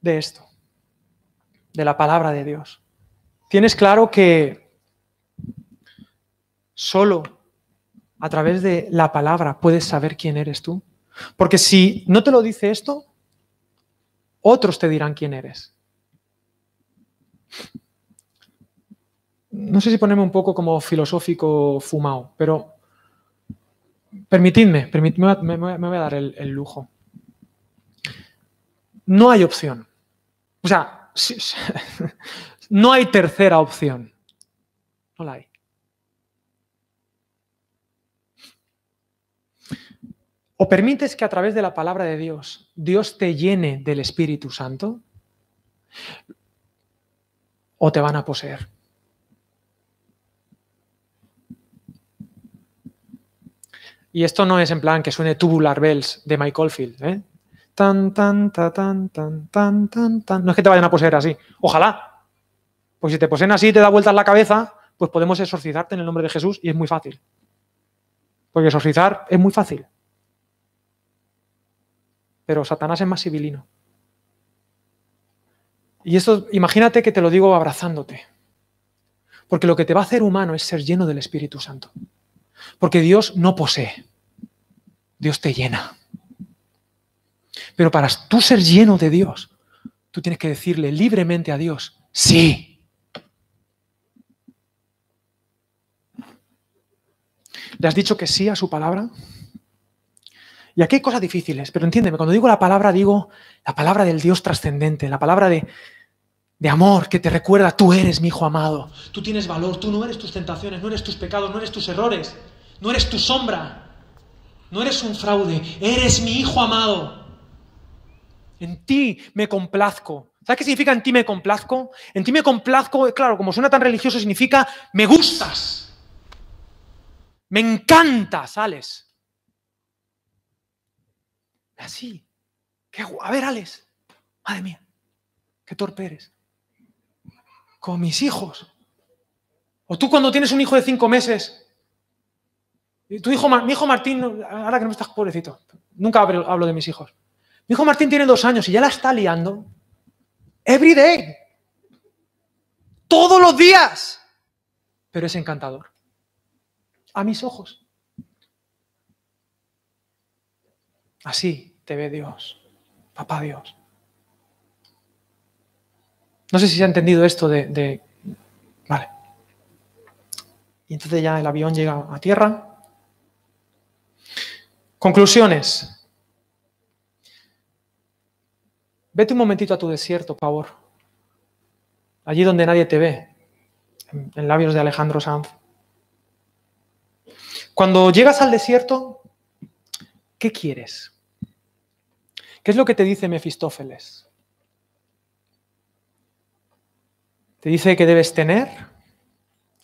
de esto? De la palabra de Dios. ¿Tienes claro que solo a través de la palabra puedes saber quién eres tú. Porque si no te lo dice esto, otros te dirán quién eres. No sé si ponerme un poco como filosófico fumado, pero permitidme, me, voy a dar el, el lujo. No hay opción. O sea, no hay tercera opción. No la hay. O permites que a través de la palabra de Dios, Dios te llene del Espíritu Santo, o te van a poseer. Y esto no es en plan que suene Tubular Bells de Michael Field. ¿eh? Tan, tan, tan, tan, tan, tan, tan. No es que te vayan a poseer así. Ojalá. Pues si te poseen así y te da vueltas la cabeza, pues podemos exorcizarte en el nombre de Jesús y es muy fácil. Porque exorcizar es muy fácil pero Satanás es más civilino. Y esto, imagínate que te lo digo abrazándote. Porque lo que te va a hacer humano es ser lleno del Espíritu Santo. Porque Dios no posee. Dios te llena. Pero para tú ser lleno de Dios, tú tienes que decirle libremente a Dios, sí. ¿Le has dicho que sí a su palabra? Y aquí hay cosas difíciles, pero entiéndeme, cuando digo la palabra, digo la palabra del Dios trascendente, la palabra de, de amor que te recuerda, tú eres mi hijo amado, tú tienes valor, tú no eres tus tentaciones, no eres tus pecados, no eres tus errores, no eres tu sombra, no eres un fraude, eres mi hijo amado. En ti me complazco. ¿Sabes qué significa en ti me complazco? En ti me complazco, claro, como suena tan religioso, significa me gustas. Me encanta, sales. Así. ¿Qué, a ver, Alex. Madre mía. Qué torpe eres. Con mis hijos. O tú cuando tienes un hijo de cinco meses. Y tu hijo, mi hijo Martín, ahora que no estás pobrecito, nunca hablo de mis hijos. Mi hijo Martín tiene dos años y ya la está liando. Every day. Todos los días. Pero es encantador. A mis ojos. Así te ve Dios, papá Dios. No sé si se ha entendido esto de, Vale. Y entonces ya el avión llega a tierra. Conclusiones. Vete un momentito a tu desierto, por favor. Allí donde nadie te ve. En labios de Alejandro Sanz. Cuando llegas al desierto, ¿Qué quieres? ¿Qué es lo que te dice Mefistófeles? Te dice que debes tener,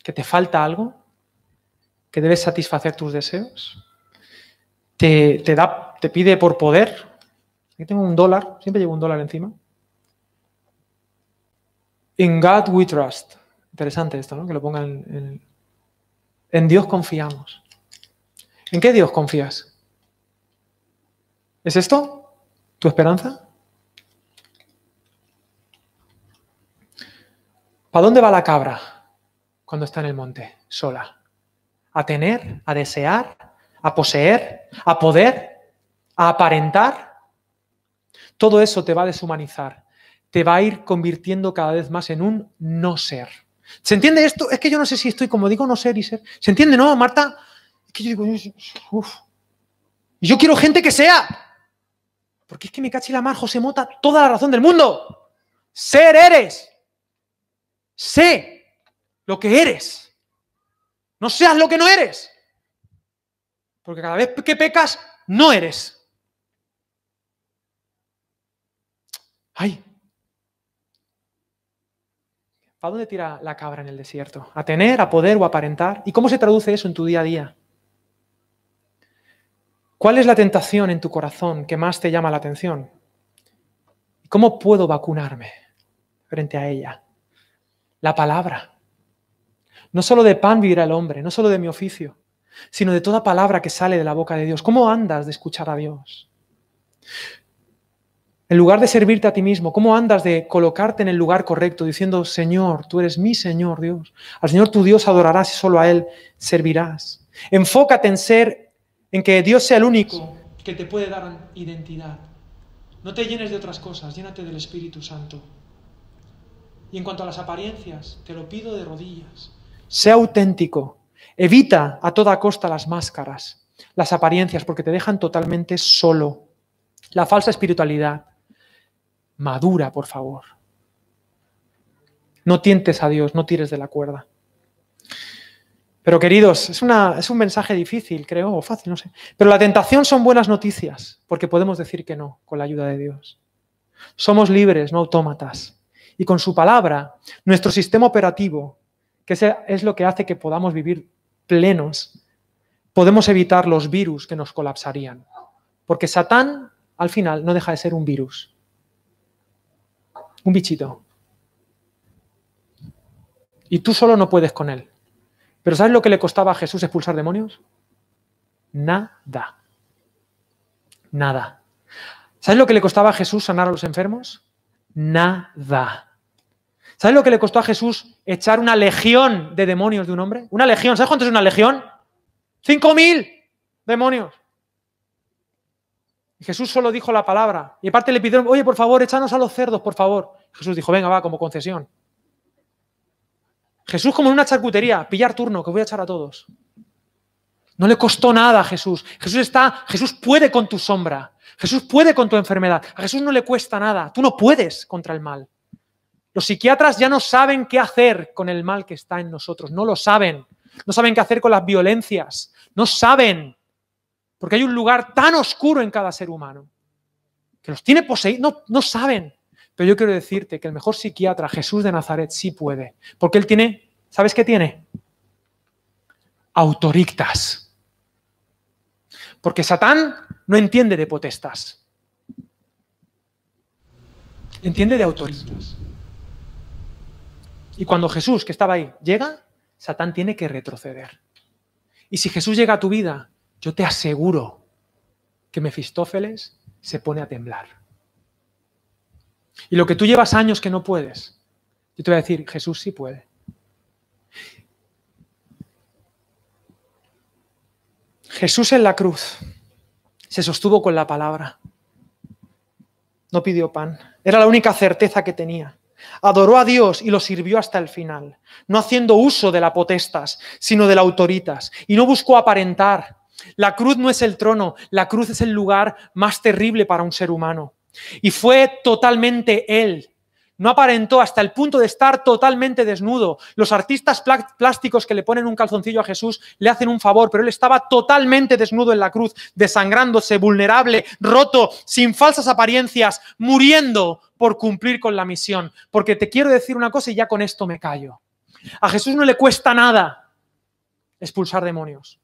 que te falta algo, que debes satisfacer tus deseos. Te, da, te pide por poder. Aquí tengo un dólar, siempre llevo un dólar encima. In God we trust. Interesante esto, ¿no? Que lo pongan en, en Dios confiamos. ¿En qué Dios confías? ¿Es esto tu esperanza? ¿Para dónde va la cabra cuando está en el monte, sola? ¿A tener, a desear, a poseer, a poder, a aparentar? Todo eso te va a deshumanizar, te va a ir convirtiendo cada vez más en un no ser. ¿Se entiende esto? Es que yo no sé si estoy como digo no ser y ser. ¿Se entiende, no, Marta? Es que yo digo, uff. Y yo quiero gente que sea. Porque es que me cachi la mar, José Mota, toda la razón del mundo. Ser eres. Sé lo que eres. No seas lo que no eres. Porque cada vez que pecas, no eres. Ay. ¿A dónde tira la cabra en el desierto? ¿A tener, a poder o a aparentar? ¿Y cómo se traduce eso en tu día a día? ¿Cuál es la tentación en tu corazón que más te llama la atención? ¿Cómo puedo vacunarme frente a ella? La palabra. No solo de pan vivirá el hombre, no solo de mi oficio, sino de toda palabra que sale de la boca de Dios. ¿Cómo andas de escuchar a Dios? En lugar de servirte a ti mismo, ¿cómo andas de colocarte en el lugar correcto diciendo, Señor, tú eres mi Señor Dios? Al Señor tu Dios adorarás y solo a Él servirás. Enfócate en ser, en que Dios sea el único que te puede dar identidad. No te llenes de otras cosas, llénate del Espíritu Santo. Y en cuanto a las apariencias, te lo pido de rodillas. Sea auténtico. Evita a toda costa las máscaras, las apariencias, porque te dejan totalmente solo. La falsa espiritualidad madura, por favor. No tientes a Dios, no tires de la cuerda. Pero queridos, es, un mensaje difícil, creo, o fácil, no sé. Pero la tentación son buenas noticias, porque podemos decir que no, con la ayuda de Dios. Somos libres, no autómatas. Y con su palabra, nuestro sistema operativo, que es lo que hace que podamos vivir plenos, podemos evitar los virus que nos colapsarían. Porque Satán, al final, no deja de ser un virus un bichito. Y tú solo no puedes con él. Pero ¿sabes lo que le costaba a Jesús expulsar demonios? Nada. Nada. ¿Sabes lo que le costaba a Jesús sanar a los enfermos? Nada. ¿Sabes lo que le costó a Jesús echar una legión de demonios de un hombre? Una legión. ¿Sabes cuánto es una legión? Cinco mil demonios. Jesús solo dijo la palabra. Y aparte le pidieron, oye, por favor, échanos a los cerdos, por favor. Jesús dijo, venga, va, como concesión. Jesús como en una charcutería, pillar turno, que voy a echar a todos. No le costó nada a Jesús. Jesús está, Jesús puede con tu sombra. Jesús puede con tu enfermedad. A Jesús no le cuesta nada. Tú no puedes contra el mal. Los psiquiatras ya no saben qué hacer con el mal que está en nosotros. No lo saben. No saben qué hacer con las violencias. No saben. Porque hay un lugar tan oscuro en cada ser humano que los tiene poseídos, no, no saben. Pero yo quiero decirte que el mejor psiquiatra, Jesús de Nazaret, sí puede. Porque él tiene, ¿sabes qué tiene? Autorictas. Porque Satán no entiende de potestas. Entiende de autorictas. Y cuando Jesús, que estaba ahí, llega, Satán tiene que retroceder. Y si Jesús llega a tu vida yo te aseguro que Mefistófeles se pone a temblar. Y lo que tú llevas años que no puedes, yo te voy a decir, Jesús sí puede. Jesús en la cruz se sostuvo con la palabra. No pidió pan. Era la única certeza que tenía. Adoró a Dios y lo sirvió hasta el final, no haciendo uso de la potestas, sino de la autoritas. Y no buscó aparentar, la cruz no es el trono, la cruz es el lugar más terrible para un ser humano. Y fue totalmente Él. no aparentó hasta el punto de estar totalmente desnudo. Los artistas plásticos que le ponen un calzoncillo a Jesús le hacen un favor, pero él estaba totalmente desnudo en la cruz, desangrándose, vulnerable, roto, sin falsas apariencias, muriendo por cumplir con la misión. Porque te quiero decir una cosa y ya con esto me callo. A Jesús no le cuesta nada expulsar demonios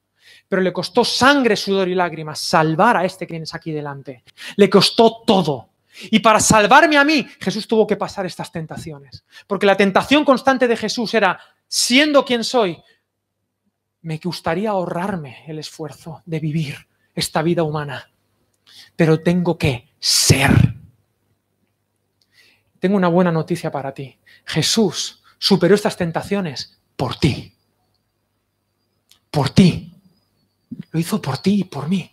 pero le costó sangre, sudor y lágrimas salvar a este que tienes aquí delante. Le costó todo. Y para salvarme a mí, Jesús tuvo que pasar estas tentaciones. Porque la tentación constante de Jesús era, siendo quien soy, me gustaría ahorrarme el esfuerzo de vivir esta vida humana. Pero tengo que ser. Tengo una buena noticia para ti. Jesús superó estas tentaciones por ti. Por ti. Lo hizo por ti y por mí.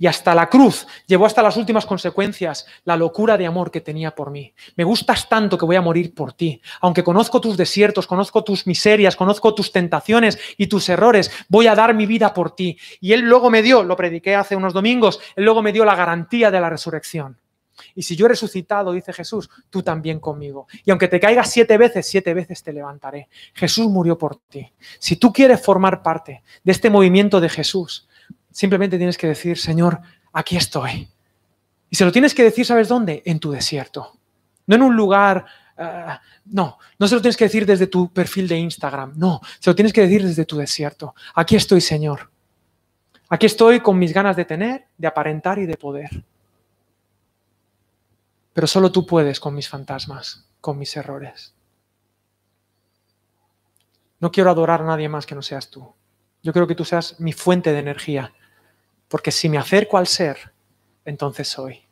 Y hasta la cruz llevó hasta las últimas consecuencias la locura de amor que tenía por mí. Me gustas tanto que voy a morir por ti. Aunque conozco tus desiertos, conozco tus miserias, conozco tus tentaciones y tus errores, voy a dar mi vida por ti. Y Él luego me dio, lo prediqué hace unos domingos, Él luego me dio la garantía de la resurrección. Y si yo he resucitado, dice Jesús, tú también conmigo. Y aunque te caigas siete veces, siete veces te levantaré. Jesús murió por ti. Si tú quieres formar parte de este movimiento de Jesús, simplemente tienes que decir, Señor, aquí estoy. Y se lo tienes que decir, ¿sabes dónde? En tu desierto. No en un lugar... Ah, no, no se lo tienes que decir desde tu perfil de Instagram. No, se lo tienes que decir desde tu desierto. Aquí estoy, Señor. Aquí estoy con mis ganas de tener, de aparentar y de poder. Pero solo tú puedes con mis fantasmas, con mis errores. No quiero adorar a nadie más que no seas tú. Yo quiero que tú seas mi fuente de energía, porque si me acerco al ser, entonces soy.